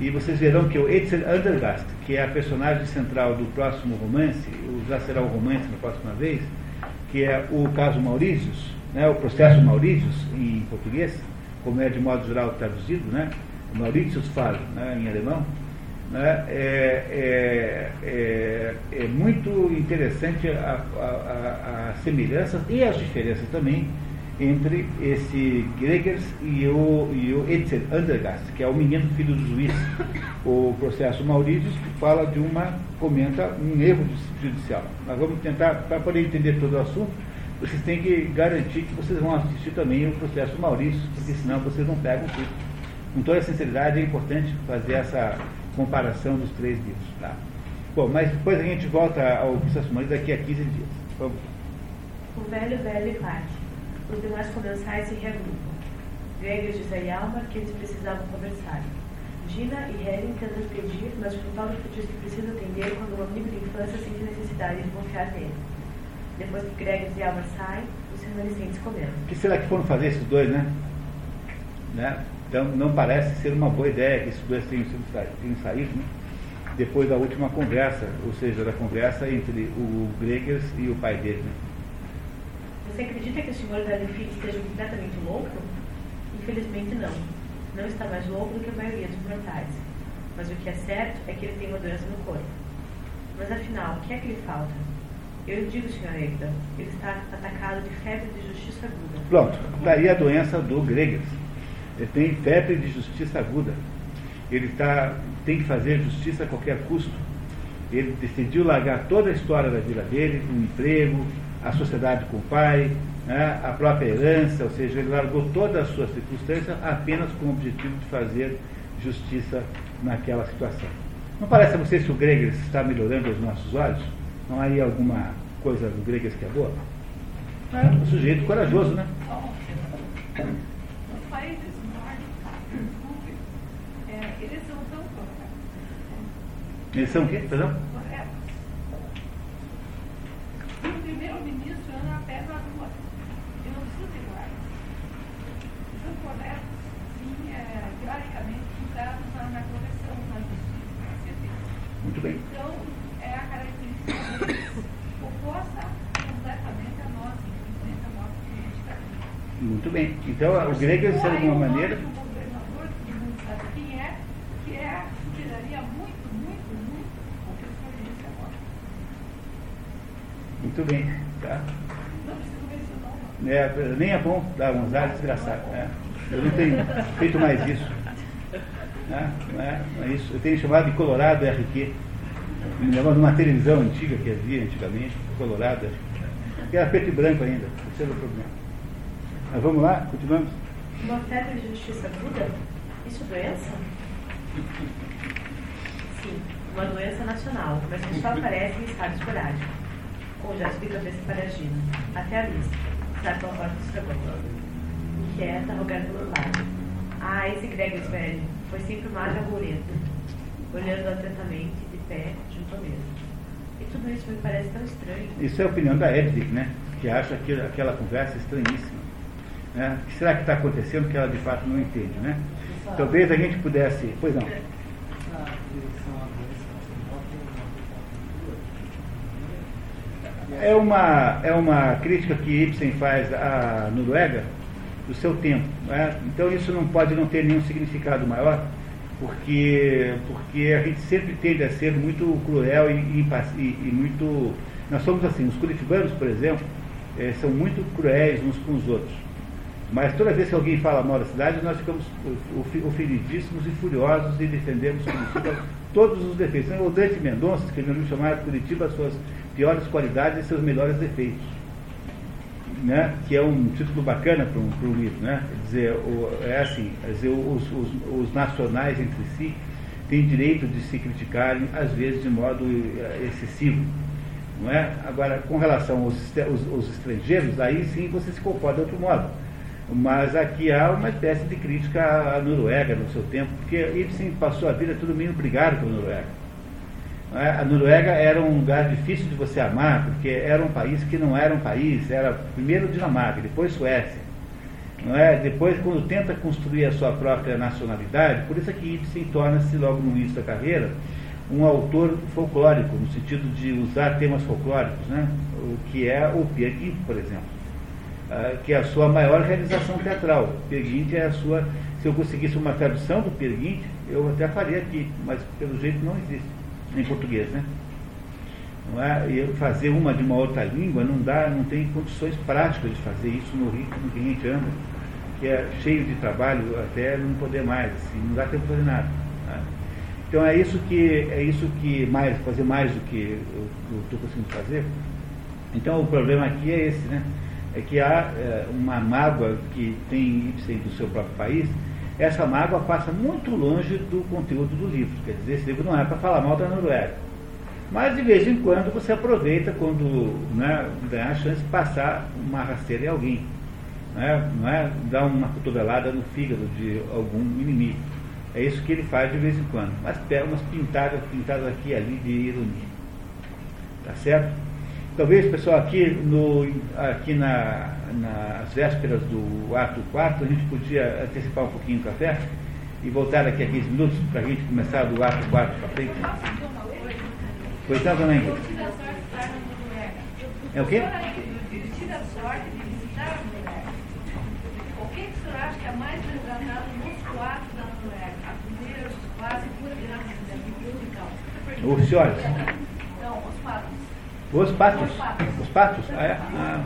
Speaker 1: E vocês verão que o Etzel Andergast, que é a personagem central do próximo romance, já será o romance na próxima vez, que é o caso Maurícios, né, o processo Maurícios em português, como é de modo geral traduzido, né, Maurícios fala né, em alemão, né, é, é, é, é, muito interessante a, a, a, semelhanças e as diferenças também entre esse Gregers e o, e o Etzel Andergast, que é o menino filho do juiz. O processo Maurício fala de uma, comenta um erro judicial. Nós vamos tentar, para poder entender todo o assunto, vocês têm que garantir que vocês vão assistir também o processo Maurício, porque senão vocês não pegam tudo. Com toda a sinceridade, é importante fazer essa comparação dos três livros. Tá? Bom, mas depois a gente volta ao processo Maurício daqui a 15 dias. Vamos.
Speaker 2: O velho, velho parte. Os comensais se reagrupam. Gregor diz a Yalmar que eles precisavam conversar. Gina e Helen tentam pedir, mas Plutómetro diz que precisa atender quando um amigo de infância sente necessidade de confiar nele. Depois que Gregor e Yalmar saem, os remanescentes comentam.
Speaker 1: O que será que foram fazer esses dois, né? né? Então, não parece ser uma boa ideia que esses dois tenham, tenham saído, né? depois da última conversa, ou seja, da conversa entre o Gregers e o pai dele. Né?
Speaker 2: Você acredita que o senhor Dalifil esteja completamente louco? Infelizmente não. Não está mais louco do que a maioria dos mortais. Mas o que é certo é que ele tem uma doença no corpo. Mas afinal, o que é que lhe falta? Eu digo, senhor Egda, ele está atacado de febre de justiça aguda.
Speaker 1: Pronto, daí a doença do Gregas. Ele tem febre de justiça aguda. Ele está, tem que fazer justiça a qualquer custo. Ele decidiu largar toda a história da vida dele, o emprego, a sociedade com o pai, né, a própria herança, ou seja, ele largou toda a sua circunstância apenas com o objetivo de fazer justiça naquela situação. Não parece a vocês que o Gregers está melhorando aos nossos olhos? Não há aí alguma coisa do Gregers que é boa? É um sujeito corajoso, né?
Speaker 3: Os países nórdicos, eles são tão
Speaker 1: Eles são o quê? Perdão?
Speaker 3: Primeiro-ministro anda a pé na rua. E não precisa. São corretos, sim, é, teoricamente, usados na, na correção, na justiça, na certeza.
Speaker 1: Muito bem.
Speaker 3: Então, é a característica deles oposta completamente a nós, infelizmente, a nossa política.
Speaker 1: Muito bem. Então, o grego, de alguma maneira.
Speaker 3: O governador, que não sabe quem é, que é, superaria muito, muito, muito o que o senhor disse agora.
Speaker 1: Muito bem. Tá? É, nem é bom dar uns ares desgraçados. Né? Eu não tenho feito mais isso. Né? Não, é, não é isso. Eu tenho chamado de Colorado RQ. Me lembro de uma televisão antiga que havia antigamente, Colorado RQ. Era preto e branco ainda, esse era o problema. Mas vamos lá, continuamos.
Speaker 2: Uma febre de justiça aguda? Isso é doença? Sim, uma doença nacional, mas que só aparece em estado esporádico com já de cabeça para a Gina, até a lista, sabe qual parte do sabor. Inquieta, rogando pelo lado. Ah, esse Gregos velho, foi sempre o mais aborrento, olhando atentamente, de pé, junto à mesa. E tudo isso me parece tão estranho.
Speaker 1: Isso é a opinião da Edith, né? Que acha aquilo, aquela conversa estranhíssima. Né? O que será que está acontecendo que ela de fato não entende, né? Talvez a gente pudesse. Pois não. É uma, é uma crítica que Ibsen faz à Noruega do seu tempo. Né? Então isso não pode não ter nenhum significado maior, porque, porque a gente sempre tende a ser muito cruel e, e, e muito. Nós somos assim, os curitibanos, por exemplo, é, são muito cruéis uns com os outros. Mas toda vez que alguém fala mal da cidade, nós ficamos ofendidíssimos e furiosos e defendemos Curitiba todos os defeitos. O Dante Mendonça escreveu um chamado Curitiba, suas piores qualidades e seus melhores defeitos. Né? Que é um título bacana para um, para um livro. Né? Quer dizer, o, é assim, quer dizer, os, os, os nacionais entre si têm direito de se criticarem, às vezes de modo eh, excessivo. Não é? Agora, com relação aos, os estrangeiros, aí sim você se comporta de outro modo. Mas aqui há uma espécie de crítica à Noruega no seu tempo, porque Ibsen passou a vida todo meio brigado com a Noruega. É? A Noruega era um lugar difícil de você amar, porque era um país que não era um país, era primeiro Dinamarca, depois Suécia. Não é? Depois, quando tenta construir a sua própria nacionalidade, por isso é que Ibsen torna-se, logo no início da carreira, um autor folclórico, no sentido de usar temas folclóricos, né? o que é o Peer por exemplo, uh, que é a sua maior realização teatral. Peer é a sua. Se eu conseguisse uma tradução do Peer eu até faria aqui, mas pelo jeito não existe, em português, né? Não é? E fazer uma de uma outra língua não dá, não tem condições práticas de fazer isso no ritmo que a gente anda, que é cheio de trabalho até não poder mais, assim, não dá tempo de fazer nada. Né? Então é isso que é isso que mais fazer mais do que eu estou conseguindo fazer. Então o problema aqui é esse, né? É que há é, uma mágoa que tem do seu próprio país. Essa mágoa passa muito longe do conteúdo do livro. Quer dizer, esse livro não é para falar mal da Noruega mas de vez em quando você aproveita quando né, ganhar a chance de passar uma rasteira em alguém. Né, não é dar uma cotovelada no fígado de algum inimigo. É isso que ele faz de vez em quando. Mas pega umas pintadas, pintadas aqui e ali de ironia. Tá certo? Talvez, pessoal, aqui, no, aqui na, nas vésperas do ato 4, a gente podia antecipar um pouquinho o café e voltar daqui a 15 minutos para a gente começar do ato 4 para frente. Coitado também. É o quê?
Speaker 3: tive a sorte de visitar a Noruega. O que, que o senhor acha que é mais resgatado nos quatro da Noruega? A primeira, quase pura musical.
Speaker 1: Os senhores?
Speaker 3: Não, os patos.
Speaker 1: Os patos? Os patos? Ah, é? Ah.